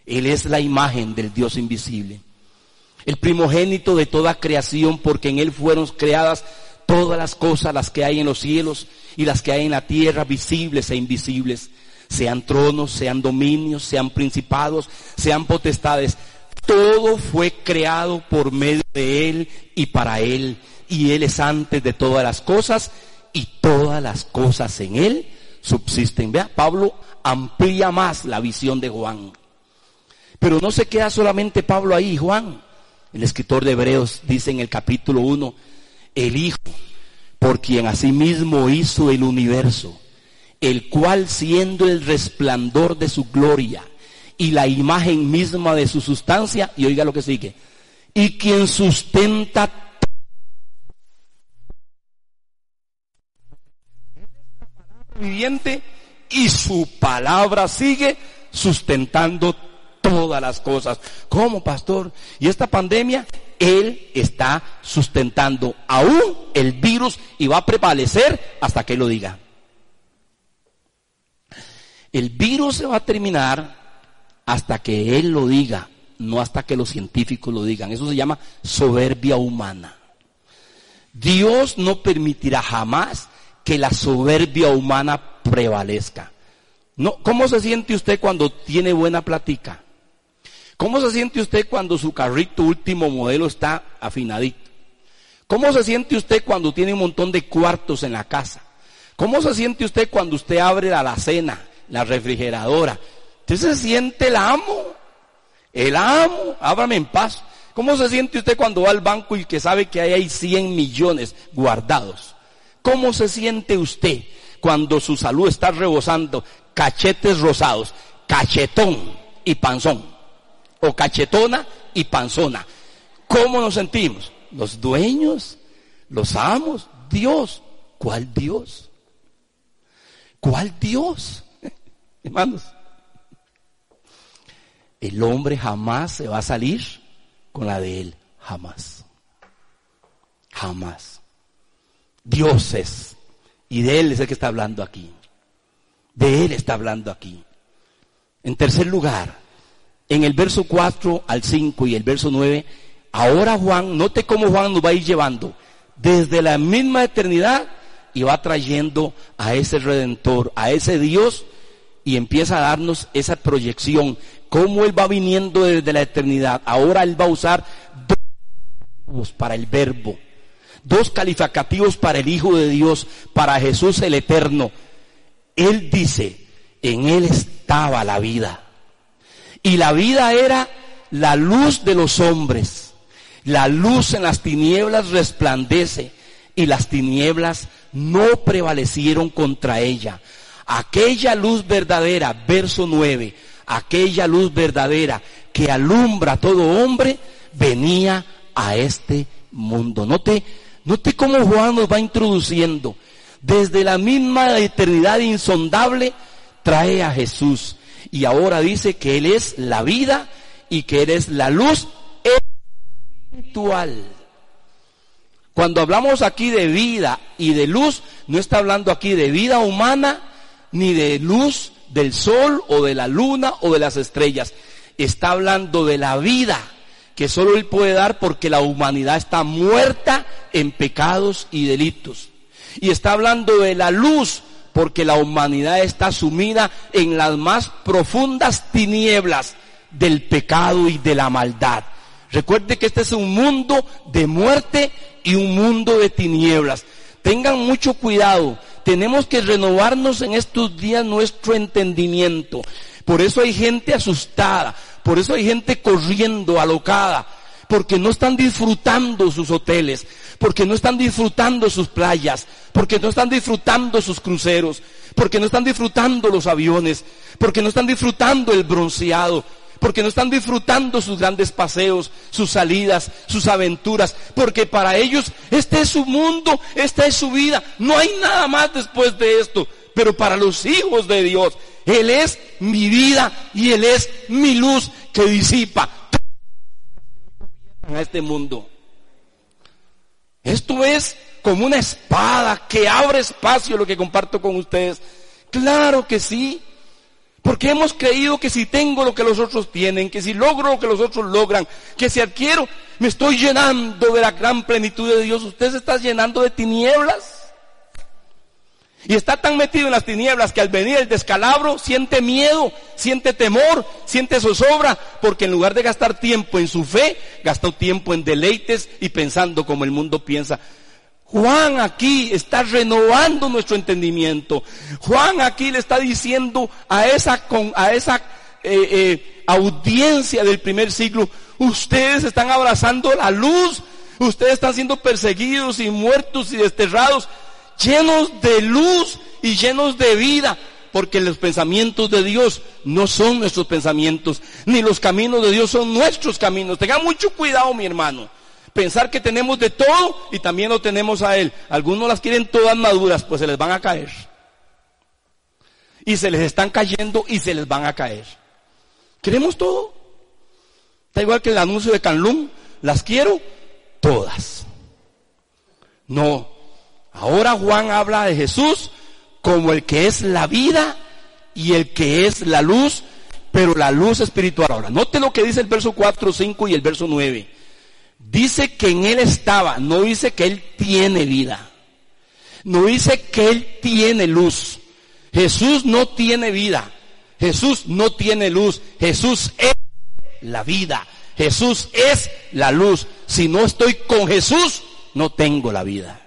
Él es la imagen del Dios invisible. El primogénito de toda creación porque en Él fueron creadas todas las cosas, las que hay en los cielos y las que hay en la tierra, visibles e invisibles sean tronos, sean dominios, sean principados, sean potestades. Todo fue creado por medio de Él y para Él. Y Él es antes de todas las cosas y todas las cosas en Él subsisten. Vea, Pablo amplía más la visión de Juan. Pero no se queda solamente Pablo ahí, Juan. El escritor de Hebreos dice en el capítulo 1, el Hijo, por quien asimismo hizo el universo el cual siendo el resplandor de su gloria y la imagen misma de su sustancia, y oiga lo que sigue, y quien sustenta viviente y su palabra sigue sustentando todas las cosas. ¿Cómo, pastor? Y esta pandemia, Él está sustentando aún el virus y va a prevalecer hasta que lo diga. El virus se va a terminar hasta que él lo diga, no hasta que los científicos lo digan. Eso se llama soberbia humana. Dios no permitirá jamás que la soberbia humana prevalezca. ¿Cómo se siente usted cuando tiene buena platica? ¿Cómo se siente usted cuando su carrito último modelo está afinadito? ¿Cómo se siente usted cuando tiene un montón de cuartos en la casa? ¿Cómo se siente usted cuando usted abre la alacena la refrigeradora. Usted se siente el amo, el amo, ábrame en paz. ¿Cómo se siente usted cuando va al banco y que sabe que ahí hay 100 millones guardados? ¿Cómo se siente usted cuando su salud está rebosando cachetes rosados, cachetón y panzón? O cachetona y panzona. ¿Cómo nos sentimos? Los dueños, los amos, Dios. ¿Cuál Dios? ¿Cuál Dios? Hermanos, el hombre jamás se va a salir con la de él. Jamás. Jamás. Dios es. Y de él es el que está hablando aquí. De él está hablando aquí. En tercer lugar, en el verso 4 al 5 y el verso 9, ahora Juan, note cómo Juan nos va a ir llevando desde la misma eternidad y va trayendo a ese redentor, a ese Dios y empieza a darnos esa proyección, cómo Él va viniendo desde la eternidad. Ahora Él va a usar dos para el verbo, dos calificativos para el Hijo de Dios, para Jesús el Eterno. Él dice, En él estaba la vida. Y la vida era la luz de los hombres. La luz en las tinieblas resplandece y las tinieblas no prevalecieron contra ella. Aquella luz verdadera, verso 9, aquella luz verdadera que alumbra a todo hombre, venía a este mundo. Note, note cómo Juan nos va introduciendo. Desde la misma eternidad insondable trae a Jesús. Y ahora dice que Él es la vida y que Él es la luz espiritual. Cuando hablamos aquí de vida y de luz, no está hablando aquí de vida humana ni de luz del sol o de la luna o de las estrellas. Está hablando de la vida que solo Él puede dar porque la humanidad está muerta en pecados y delitos. Y está hablando de la luz porque la humanidad está sumida en las más profundas tinieblas del pecado y de la maldad. Recuerde que este es un mundo de muerte y un mundo de tinieblas. Tengan mucho cuidado. Tenemos que renovarnos en estos días nuestro entendimiento. Por eso hay gente asustada. Por eso hay gente corriendo, alocada. Porque no están disfrutando sus hoteles. Porque no están disfrutando sus playas. Porque no están disfrutando sus cruceros. Porque no están disfrutando los aviones. Porque no están disfrutando el bronceado porque no están disfrutando sus grandes paseos, sus salidas, sus aventuras, porque para ellos este es su mundo, esta es su vida, no hay nada más después de esto, pero para los hijos de Dios, Él es mi vida y Él es mi luz que disipa a este mundo. Esto es como una espada que abre espacio lo que comparto con ustedes. Claro que sí. Porque hemos creído que si tengo lo que los otros tienen, que si logro lo que los otros logran, que si adquiero, me estoy llenando de la gran plenitud de Dios. Usted se está llenando de tinieblas. Y está tan metido en las tinieblas que al venir el descalabro siente miedo, siente temor, siente zozobra, porque en lugar de gastar tiempo en su fe, gastó tiempo en deleites y pensando como el mundo piensa. Juan aquí está renovando nuestro entendimiento. Juan aquí le está diciendo a esa, a esa eh, eh, audiencia del primer siglo, ustedes están abrazando la luz, ustedes están siendo perseguidos y muertos y desterrados, llenos de luz y llenos de vida, porque los pensamientos de Dios no son nuestros pensamientos, ni los caminos de Dios son nuestros caminos. Tengan mucho cuidado, mi hermano pensar que tenemos de todo y también lo tenemos a Él. Algunos las quieren todas maduras, pues se les van a caer. Y se les están cayendo y se les van a caer. ¿Queremos todo? Está igual que el anuncio de Canlum, las quiero todas. No. Ahora Juan habla de Jesús como el que es la vida y el que es la luz, pero la luz espiritual. Ahora, note lo que dice el verso 4, 5 y el verso 9. Dice que en Él estaba, no dice que Él tiene vida. No dice que Él tiene luz. Jesús no tiene vida. Jesús no tiene luz. Jesús es la vida. Jesús es la luz. Si no estoy con Jesús, no tengo la vida.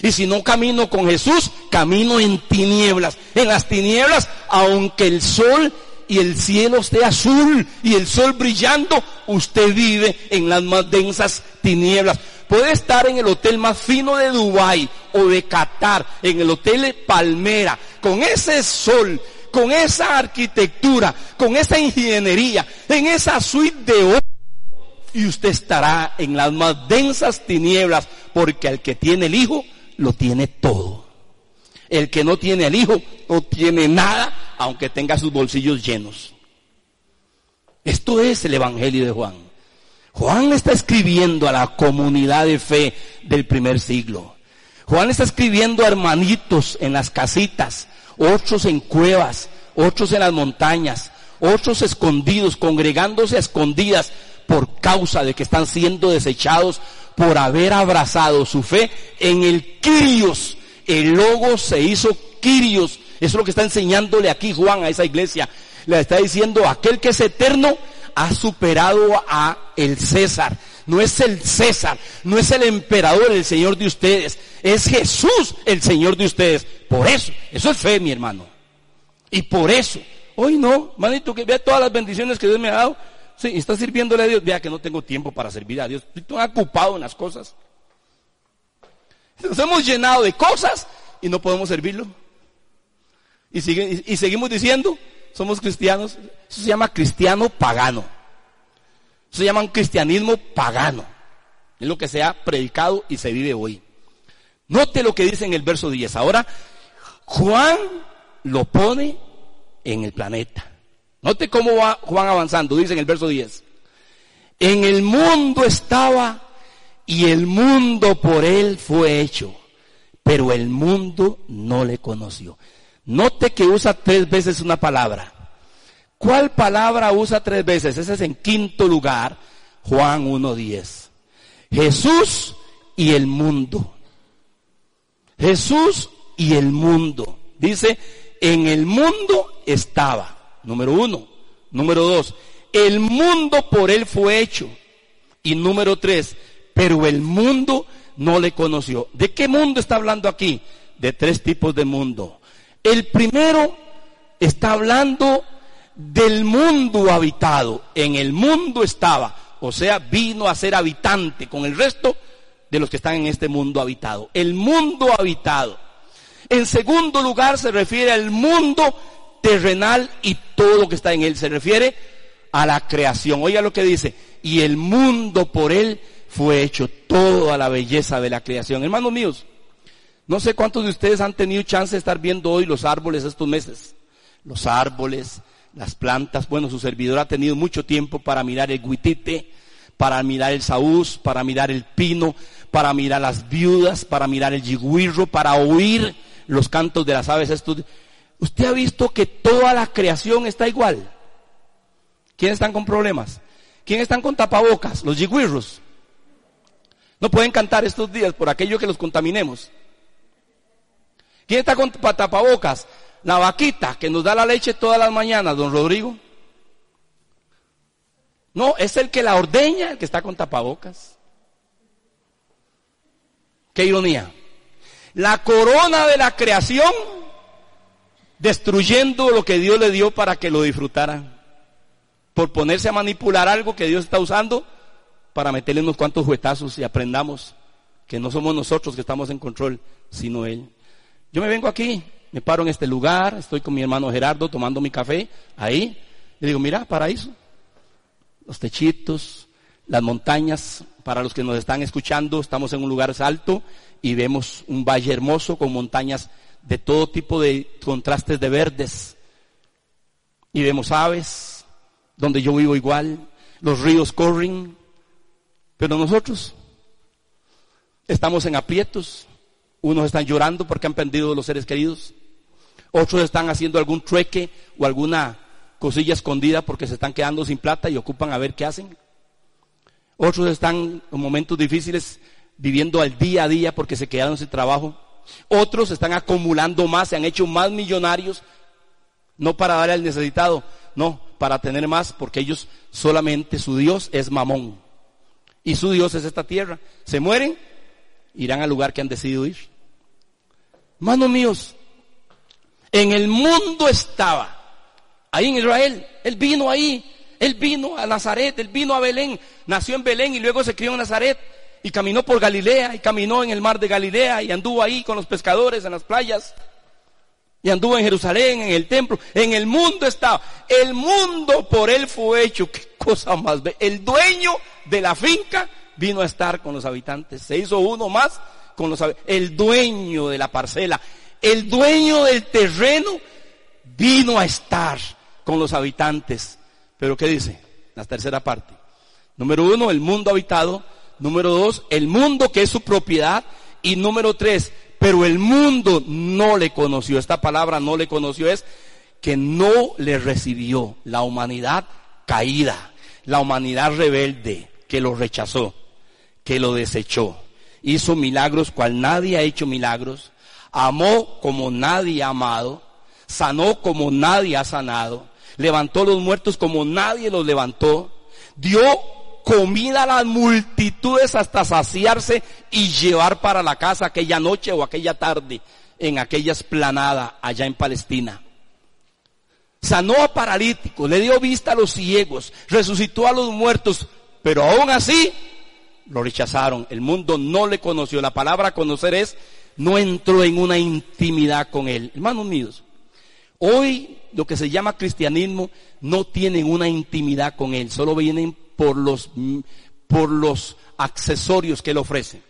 Y si no camino con Jesús, camino en tinieblas. En las tinieblas, aunque el sol y el cielo esté azul y el sol brillando, usted vive en las más densas tinieblas. Puede estar en el hotel más fino de Dubái o de Qatar, en el hotel Palmera, con ese sol, con esa arquitectura, con esa ingeniería, en esa suite de oro. Y usted estará en las más densas tinieblas, porque al que tiene el Hijo, lo tiene todo. El que no tiene el Hijo, no tiene nada aunque tenga sus bolsillos llenos. Esto es el Evangelio de Juan. Juan está escribiendo a la comunidad de fe del primer siglo. Juan está escribiendo a hermanitos en las casitas, otros en cuevas, otros en las montañas, otros escondidos, congregándose a escondidas por causa de que están siendo desechados por haber abrazado su fe en el Kyrios. El logo se hizo Kyrios eso es lo que está enseñándole aquí Juan a esa iglesia. Le está diciendo, aquel que es eterno ha superado a el César. No es el César, no es el emperador el Señor de ustedes, es Jesús el Señor de ustedes. Por eso, eso es fe, mi hermano. Y por eso, hoy no, manito, que vea todas las bendiciones que Dios me ha dado. Sí, está sirviéndole a Dios. Vea que no tengo tiempo para servir a Dios. Estoy tan ocupado en las cosas. Nos hemos llenado de cosas y no podemos servirlo. Y, y seguimos diciendo, somos cristianos. Eso se llama cristiano pagano. Eso se llama un cristianismo pagano. Es lo que se ha predicado y se vive hoy. Note lo que dice en el verso 10. Ahora, Juan lo pone en el planeta. Note cómo va Juan avanzando. Dice en el verso 10. En el mundo estaba y el mundo por él fue hecho, pero el mundo no le conoció. Note que usa tres veces una palabra. ¿Cuál palabra usa tres veces? Ese es en quinto lugar, Juan 1.10. Jesús y el mundo. Jesús y el mundo. Dice, en el mundo estaba. Número uno. Número dos, el mundo por él fue hecho. Y número tres, pero el mundo no le conoció. ¿De qué mundo está hablando aquí? De tres tipos de mundo. El primero está hablando del mundo habitado. En el mundo estaba, o sea, vino a ser habitante con el resto de los que están en este mundo habitado. El mundo habitado. En segundo lugar se refiere al mundo terrenal y todo lo que está en él. Se refiere a la creación. Oiga lo que dice. Y el mundo por él fue hecho toda la belleza de la creación. Hermanos míos, no sé cuántos de ustedes han tenido chance de estar viendo hoy los árboles estos meses. Los árboles, las plantas. Bueno, su servidor ha tenido mucho tiempo para mirar el guitite, para mirar el saúz, para mirar el pino, para mirar las viudas, para mirar el yigüirro, para oír los cantos de las aves. ¿Usted ha visto que toda la creación está igual? ¿Quiénes están con problemas? ¿Quiénes están con tapabocas? Los yigüirros. No pueden cantar estos días por aquello que los contaminemos. ¿Quién está con tapabocas? La vaquita que nos da la leche todas las mañanas, don Rodrigo. No, es el que la ordeña, el que está con tapabocas. Qué ironía. La corona de la creación destruyendo lo que Dios le dio para que lo disfrutaran. Por ponerse a manipular algo que Dios está usando para meterle unos cuantos juetazos y aprendamos que no somos nosotros que estamos en control, sino Él. Yo me vengo aquí, me paro en este lugar, estoy con mi hermano Gerardo tomando mi café, ahí, le digo, mira, paraíso, los techitos, las montañas, para los que nos están escuchando, estamos en un lugar alto y vemos un valle hermoso con montañas de todo tipo de contrastes de verdes. Y vemos aves, donde yo vivo igual, los ríos corren, pero nosotros estamos en aprietos, unos están llorando porque han perdido los seres queridos. Otros están haciendo algún trueque o alguna cosilla escondida porque se están quedando sin plata y ocupan a ver qué hacen. Otros están en momentos difíciles viviendo al día a día porque se quedaron sin trabajo. Otros están acumulando más, se han hecho más millonarios, no para darle al necesitado, no, para tener más porque ellos solamente su Dios es mamón. Y su Dios es esta tierra. Se mueren, irán al lugar que han decidido ir. Manos míos, en el mundo estaba, ahí en Israel, él vino ahí, él vino a Nazaret, él vino a Belén, nació en Belén y luego se crió en Nazaret. Y caminó por Galilea y caminó en el mar de Galilea y anduvo ahí con los pescadores en las playas. Y anduvo en Jerusalén, en el templo, en el mundo estaba. El mundo por él fue hecho, qué cosa más. El dueño de la finca vino a estar con los habitantes, se hizo uno más con los el dueño de la parcela, el dueño del terreno vino a estar con los habitantes. Pero ¿qué dice? La tercera parte. Número uno, el mundo habitado. Número dos, el mundo que es su propiedad. Y número tres, pero el mundo no le conoció. Esta palabra no le conoció es que no le recibió la humanidad caída, la humanidad rebelde que lo rechazó, que lo desechó hizo milagros cual nadie ha hecho milagros, amó como nadie ha amado, sanó como nadie ha sanado, levantó los muertos como nadie los levantó, dio comida a las multitudes hasta saciarse y llevar para la casa aquella noche o aquella tarde en aquella esplanada allá en Palestina. sanó a paralíticos, le dio vista a los ciegos, resucitó a los muertos, pero aún así lo rechazaron. El mundo no le conoció. La palabra conocer es, no entró en una intimidad con él. Hermanos míos, hoy lo que se llama cristianismo no tienen una intimidad con él, solo vienen por los, por los accesorios que él ofrece.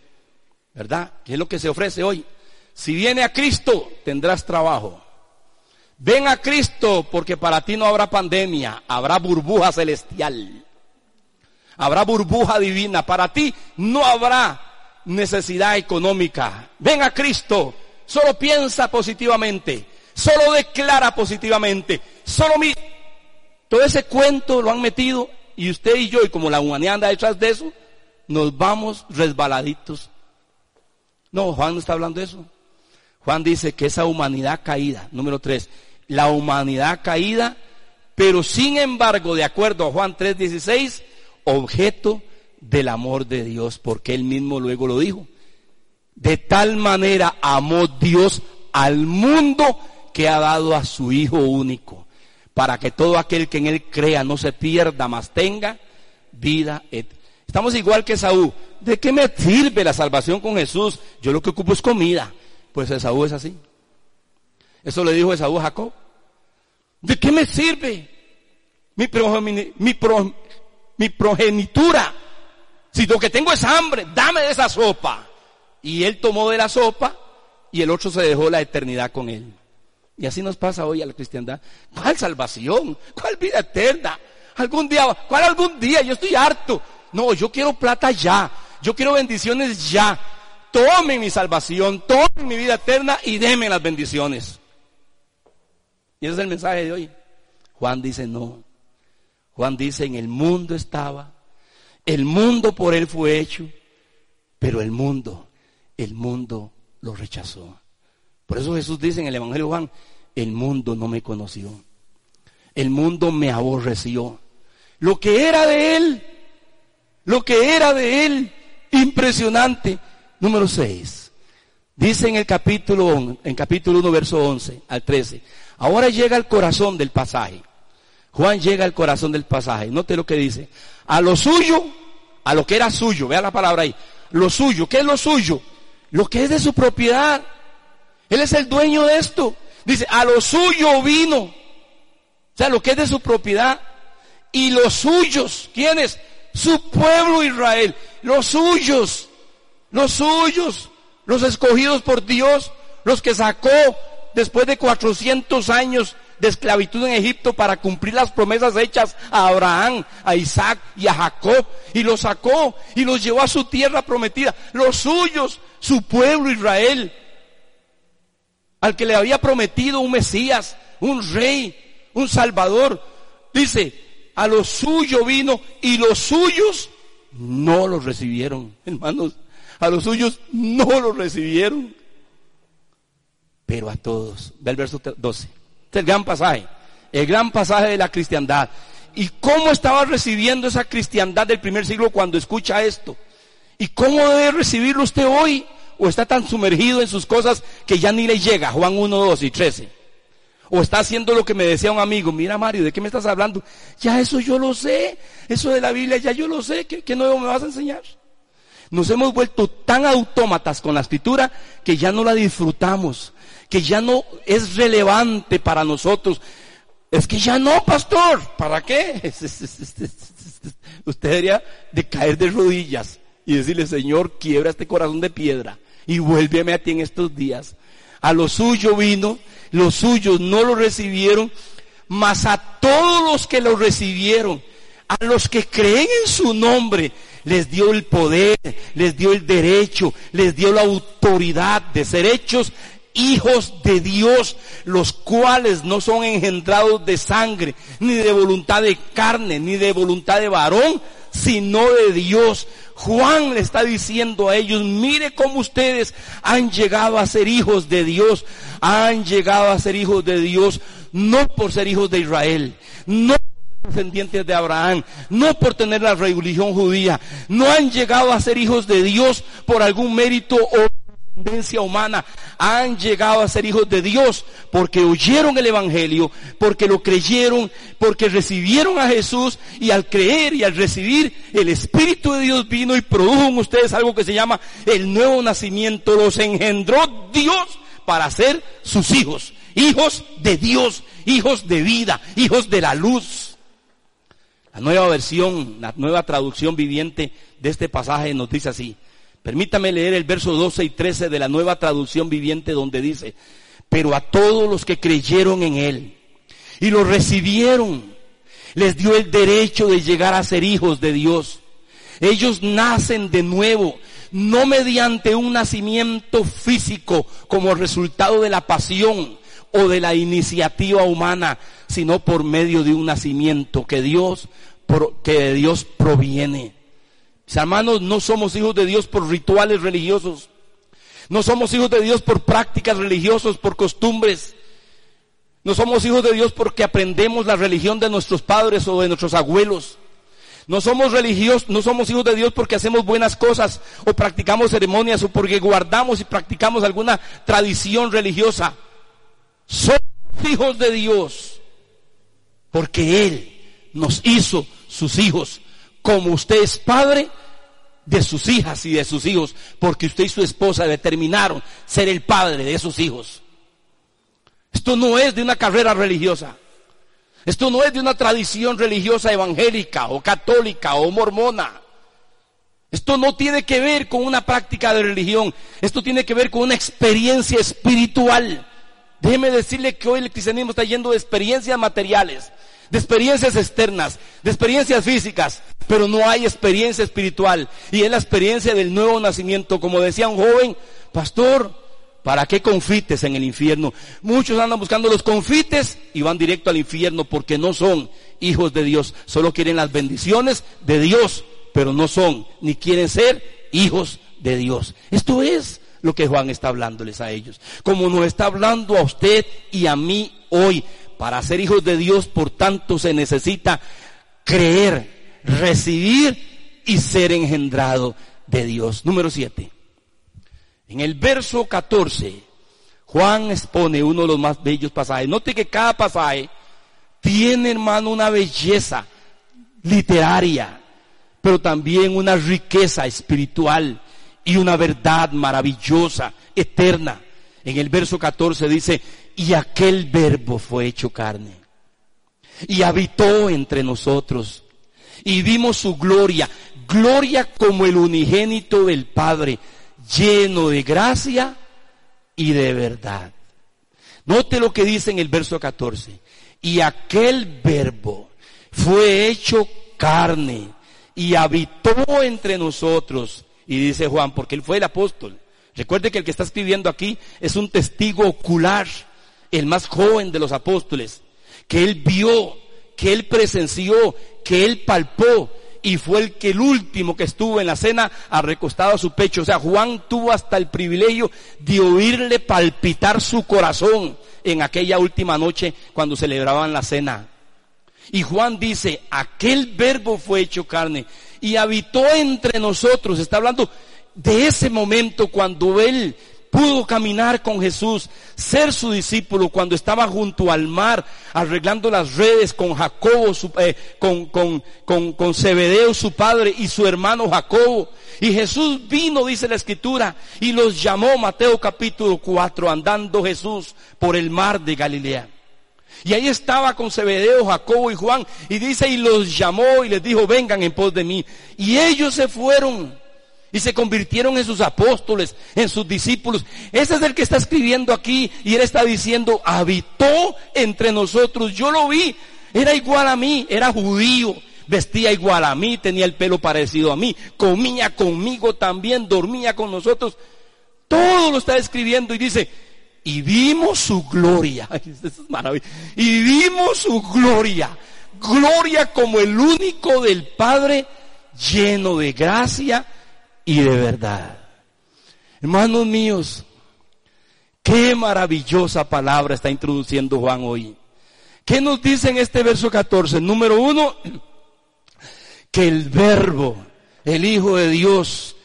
¿Verdad? ¿Qué es lo que se ofrece hoy? Si viene a Cristo, tendrás trabajo. Ven a Cristo porque para ti no habrá pandemia, habrá burbuja celestial. Habrá burbuja divina. Para ti no habrá necesidad económica. Ven a Cristo. Solo piensa positivamente. Solo declara positivamente. Solo mi... Todo ese cuento lo han metido y usted y yo, y como la humanidad anda detrás de eso, nos vamos resbaladitos. No, Juan no está hablando de eso. Juan dice que esa humanidad caída, número tres, la humanidad caída, pero sin embargo, de acuerdo a Juan 3:16, objeto del amor de Dios, porque él mismo luego lo dijo. De tal manera amó Dios al mundo que ha dado a su Hijo único, para que todo aquel que en él crea no se pierda, mas tenga vida eterna. Estamos igual que Saúl. ¿De qué me sirve la salvación con Jesús? Yo lo que ocupo es comida. Pues Esaú es así. Eso le dijo Esaú a Jacob. ¿De qué me sirve mi, mi progenitura? Si lo que tengo es hambre, dame de esa sopa. Y él tomó de la sopa y el otro se dejó la eternidad con él. Y así nos pasa hoy a la cristiandad. ¿Cuál salvación? ¿Cuál vida eterna? Algún día, ¿cuál algún día? Yo estoy harto. No, yo quiero plata ya. Yo quiero bendiciones ya. Tomen mi salvación, tomen mi vida eterna y denme las bendiciones. Y ese es el mensaje de hoy. Juan dice no. Juan dice en el mundo estaba. El mundo por él fue hecho. Pero el mundo, el mundo lo rechazó. Por eso Jesús dice en el Evangelio Juan, el mundo no me conoció. El mundo me aborreció. Lo que era de él, lo que era de él, impresionante. Número 6. Dice en el capítulo, en capítulo 1, verso 11 al 13. Ahora llega al corazón del pasaje. Juan llega al corazón del pasaje. Note lo que dice. A lo suyo, a lo que era suyo, vea la palabra ahí. Lo suyo, ¿qué es lo suyo? Lo que es de su propiedad. Él es el dueño de esto. Dice, a lo suyo vino. O sea, lo que es de su propiedad. Y los suyos, ¿quiénes? su pueblo Israel, los suyos, los suyos, los escogidos por Dios, los que sacó después de 400 años de esclavitud en Egipto para cumplir las promesas hechas a Abraham, a Isaac y a Jacob, y los sacó y los llevó a su tierra prometida, los suyos, su pueblo Israel, al que le había prometido un Mesías, un rey, un Salvador. Dice, a lo suyo vino y los suyos no los recibieron. Hermanos, a los suyos no los recibieron. Pero a todos. Ve el verso 12. Este es el gran pasaje. El gran pasaje de la cristiandad. ¿Y cómo estaba recibiendo esa cristiandad del primer siglo cuando escucha esto? ¿Y cómo debe recibirlo usted hoy? ¿O está tan sumergido en sus cosas que ya ni le llega? Juan 1, 2 y 13 o está haciendo lo que me decía un amigo, mira Mario, ¿de qué me estás hablando? Ya eso yo lo sé, eso de la Biblia ya yo lo sé, ¿qué, nuevo me vas a enseñar? Nos hemos vuelto tan autómatas con la escritura que ya no la disfrutamos, que ya no es relevante para nosotros. Es que ya no, pastor, ¿para qué? Usted debería de caer de rodillas y decirle, Señor, quiebra este corazón de piedra y vuélveme a ti en estos días. A lo suyo vino los suyos no lo recibieron, mas a todos los que lo recibieron, a los que creen en su nombre, les dio el poder, les dio el derecho, les dio la autoridad de ser hechos hijos de Dios, los cuales no son engendrados de sangre, ni de voluntad de carne, ni de voluntad de varón, sino de Dios. Juan le está diciendo a ellos, mire cómo ustedes han llegado a ser hijos de Dios, han llegado a ser hijos de Dios, no por ser hijos de Israel, no descendientes de Abraham, no por tener la religión judía, no han llegado a ser hijos de Dios por algún mérito o tendencia humana, han llegado a ser hijos de Dios porque oyeron el Evangelio, porque lo creyeron, porque recibieron a Jesús y al creer y al recibir el Espíritu de Dios vino y produjo en ustedes algo que se llama el nuevo nacimiento, los engendró Dios para ser sus hijos, hijos de Dios, hijos de vida, hijos de la luz. La nueva versión, la nueva traducción viviente de este pasaje nos dice así. Permítame leer el verso 12 y 13 de la nueva traducción viviente donde dice, pero a todos los que creyeron en Él y lo recibieron, les dio el derecho de llegar a ser hijos de Dios. Ellos nacen de nuevo, no mediante un nacimiento físico como resultado de la pasión o de la iniciativa humana, sino por medio de un nacimiento que Dios, que de Dios proviene. Hermanos, no somos hijos de Dios por rituales religiosos. No somos hijos de Dios por prácticas religiosas, por costumbres. No somos hijos de Dios porque aprendemos la religión de nuestros padres o de nuestros abuelos. No somos religiosos, no somos hijos de Dios porque hacemos buenas cosas o practicamos ceremonias o porque guardamos y practicamos alguna tradición religiosa. Somos hijos de Dios porque Él nos hizo sus hijos. Como usted es padre de sus hijas y de sus hijos, porque usted y su esposa determinaron ser el padre de esos hijos. Esto no es de una carrera religiosa. Esto no es de una tradición religiosa evangélica o católica o mormona. Esto no tiene que ver con una práctica de religión. Esto tiene que ver con una experiencia espiritual. Déjeme decirle que hoy el cristianismo está yendo de experiencias materiales, de experiencias externas, de experiencias físicas, pero no hay experiencia espiritual. Y es la experiencia del nuevo nacimiento. Como decía un joven, pastor, ¿Para qué confites en el infierno? Muchos andan buscando los confites y van directo al infierno porque no son hijos de Dios. Solo quieren las bendiciones de Dios, pero no son ni quieren ser hijos de Dios. Esto es lo que Juan está hablándoles a ellos. Como nos está hablando a usted y a mí hoy. Para ser hijos de Dios, por tanto, se necesita creer, recibir y ser engendrado de Dios. Número siete. En el verso 14, Juan expone uno de los más bellos pasajes. Note que cada pasaje tiene, hermano, una belleza literaria, pero también una riqueza espiritual y una verdad maravillosa, eterna. En el verso 14 dice, y aquel verbo fue hecho carne y habitó entre nosotros y vimos su gloria, gloria como el unigénito del Padre, lleno de gracia y de verdad. Note lo que dice en el verso 14. Y aquel verbo fue hecho carne y habitó entre nosotros. Y dice Juan, porque él fue el apóstol. Recuerde que el que está escribiendo aquí es un testigo ocular, el más joven de los apóstoles, que él vio, que él presenció, que él palpó, y fue el que el último que estuvo en la cena recostado a su pecho. O sea, Juan tuvo hasta el privilegio de oírle palpitar su corazón en aquella última noche cuando celebraban la cena. Y Juan dice, aquel verbo fue hecho carne y habitó entre nosotros. Está hablando de ese momento cuando él pudo caminar con Jesús, ser su discípulo cuando estaba junto al mar, arreglando las redes con Jacobo, eh, con, con, con, con Zebedeo, su padre, y su hermano Jacobo. Y Jesús vino, dice la escritura, y los llamó, Mateo capítulo 4, andando Jesús por el mar de Galilea. Y ahí estaba con Zebedeo, Jacobo y Juan, y dice, y los llamó y les dijo, vengan en pos de mí. Y ellos se fueron y se convirtieron en sus apóstoles, en sus discípulos. Ese es el que está escribiendo aquí y él está diciendo, habitó entre nosotros. Yo lo vi, era igual a mí, era judío, vestía igual a mí, tenía el pelo parecido a mí, comía conmigo también, dormía con nosotros. Todo lo está escribiendo y dice, y vimos su gloria. es maravilloso. Y vimos su gloria. Gloria como el único del Padre lleno de gracia y de verdad. Hermanos míos, qué maravillosa palabra está introduciendo Juan hoy. ¿Qué nos dice en este verso 14? Número uno, que el verbo, el Hijo de Dios,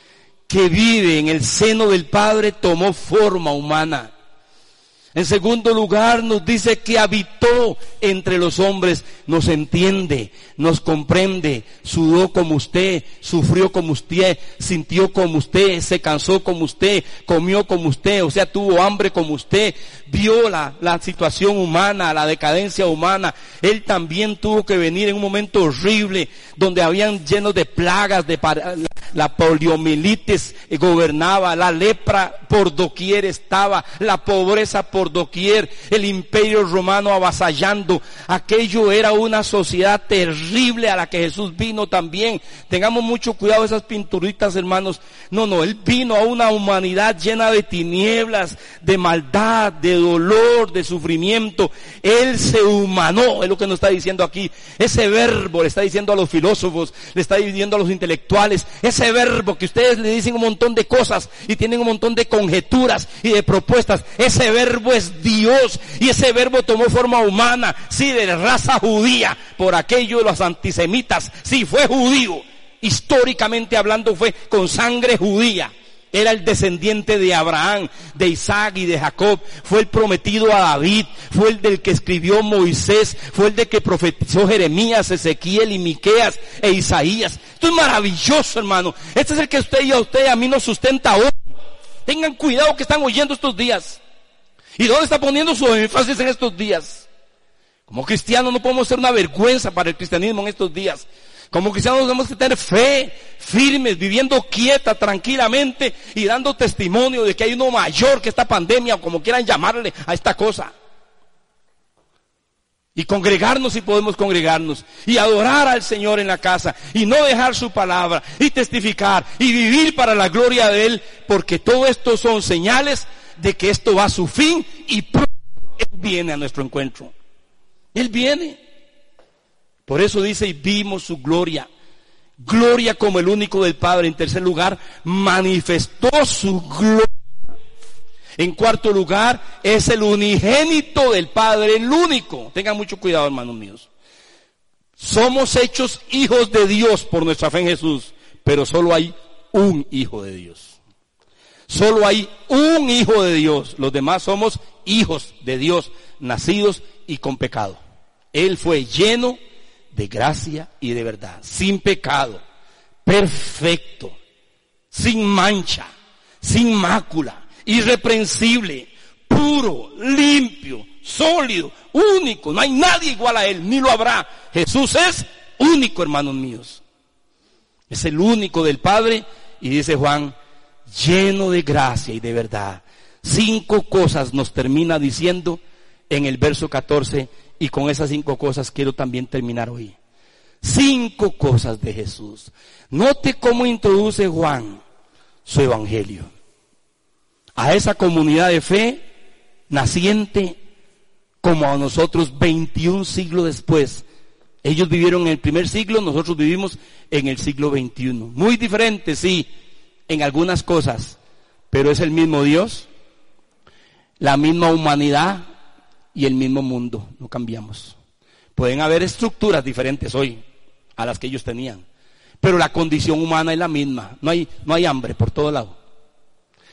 que vive en el seno del Padre tomó forma humana. En segundo lugar, nos dice que habitó entre los hombres, nos entiende, nos comprende, sudó como usted, sufrió como usted, sintió como usted, se cansó como usted, comió como usted, o sea, tuvo hambre como usted, vio la, la situación humana, la decadencia humana. Él también tuvo que venir en un momento horrible, donde habían llenos de plagas, de la poliomielitis gobernaba, la lepra por doquier estaba, la pobreza por doquier, el imperio romano avasallando. Aquello era una sociedad terrible a la que Jesús vino también. Tengamos mucho cuidado esas pinturitas, hermanos. No, no, Él vino a una humanidad llena de tinieblas, de maldad, de dolor, de sufrimiento. Él se humanó, es lo que nos está diciendo aquí. Ese verbo le está diciendo a los filósofos, le está diciendo a los intelectuales, ese verbo que ustedes le dicen un montón de cosas y tienen un montón de conjeturas y de propuestas. Ese verbo es Dios y ese verbo tomó forma humana, sí, de raza judía, por aquello de los antisemitas, sí, fue judío. Históricamente hablando fue con sangre judía. Era el descendiente de Abraham, de Isaac y de Jacob. Fue el prometido a David. Fue el del que escribió Moisés. Fue el de que profetizó Jeremías, Ezequiel y Miqueas e Isaías. Esto es maravilloso, hermano. Este es el que usted y a usted a mí nos sustenta hoy. Tengan cuidado que están oyendo estos días. ¿Y dónde está poniendo su énfasis en estos días? Como cristianos no podemos ser una vergüenza para el cristianismo en estos días. Como cristianos tenemos que tener fe, firmes, viviendo quieta, tranquilamente y dando testimonio de que hay uno mayor que esta pandemia, o como quieran llamarle a esta cosa. Y congregarnos si podemos congregarnos. Y adorar al Señor en la casa. Y no dejar su palabra. Y testificar. Y vivir para la gloria de Él. Porque todo esto son señales de que esto va a su fin. Y Él viene a nuestro encuentro. Él viene. Por eso dice, y vimos su gloria. Gloria como el único del Padre. En tercer lugar, manifestó su gloria. En cuarto lugar, es el unigénito del Padre, el único. Tengan mucho cuidado, hermanos míos. Somos hechos hijos de Dios por nuestra fe en Jesús, pero solo hay un hijo de Dios. Solo hay un hijo de Dios. Los demás somos hijos de Dios, nacidos y con pecado. Él fue lleno de gracia y de verdad, sin pecado, perfecto, sin mancha, sin mácula, irreprensible, puro, limpio, sólido, único. No hay nadie igual a Él, ni lo habrá. Jesús es único, hermanos míos. Es el único del Padre y dice Juan, lleno de gracia y de verdad. Cinco cosas nos termina diciendo en el verso 14 y con esas cinco cosas quiero también terminar hoy. Cinco cosas de Jesús. Note cómo introduce Juan su evangelio. A esa comunidad de fe naciente como a nosotros 21 siglos después. Ellos vivieron en el primer siglo, nosotros vivimos en el siglo 21. Muy diferente, sí, en algunas cosas, pero es el mismo Dios, la misma humanidad, y el mismo mundo, no cambiamos. Pueden haber estructuras diferentes hoy a las que ellos tenían, pero la condición humana es la misma. No hay, no hay hambre por todo lado,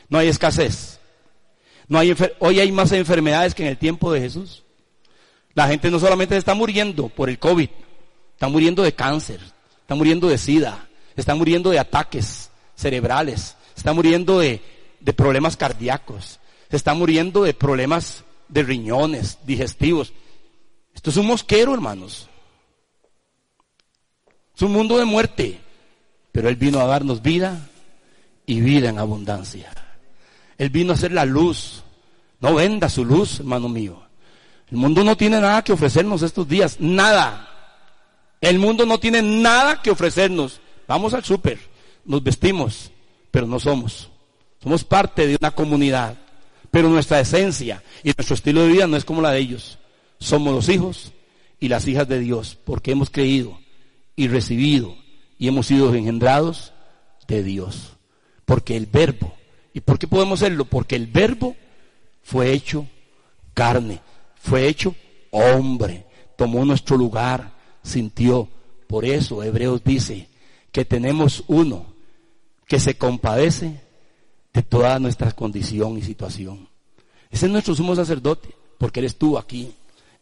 no hay escasez, no hay hoy hay más enfermedades que en el tiempo de Jesús. La gente no solamente está muriendo por el COVID, está muriendo de cáncer, está muriendo de sida, está muriendo de ataques cerebrales, está muriendo de, de problemas cardíacos, se está muriendo de problemas de riñones, digestivos. Esto es un mosquero, hermanos. Es un mundo de muerte. Pero Él vino a darnos vida y vida en abundancia. Él vino a ser la luz. No venda su luz, hermano mío. El mundo no tiene nada que ofrecernos estos días. Nada. El mundo no tiene nada que ofrecernos. Vamos al súper, nos vestimos, pero no somos. Somos parte de una comunidad. Pero nuestra esencia y nuestro estilo de vida no es como la de ellos. Somos los hijos y las hijas de Dios porque hemos creído y recibido y hemos sido engendrados de Dios. Porque el verbo, ¿y por qué podemos serlo? Porque el verbo fue hecho carne, fue hecho hombre, tomó nuestro lugar, sintió. Por eso Hebreos dice que tenemos uno que se compadece de toda nuestra condición y situación. Ese es nuestro sumo sacerdote, porque Él estuvo aquí.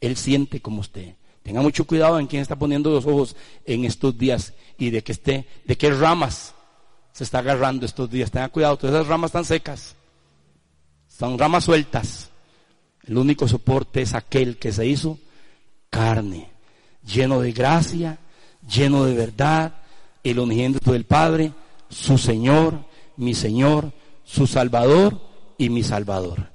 Él siente como usted. Tenga mucho cuidado en quién está poniendo los ojos en estos días y de que esté, de qué ramas se está agarrando estos días. Tenga cuidado, todas esas ramas están secas. Son ramas sueltas. El único soporte es aquel que se hizo carne, lleno de gracia, lleno de verdad, el unigénito del Padre, su Señor, mi Señor, su Salvador y mi Salvador.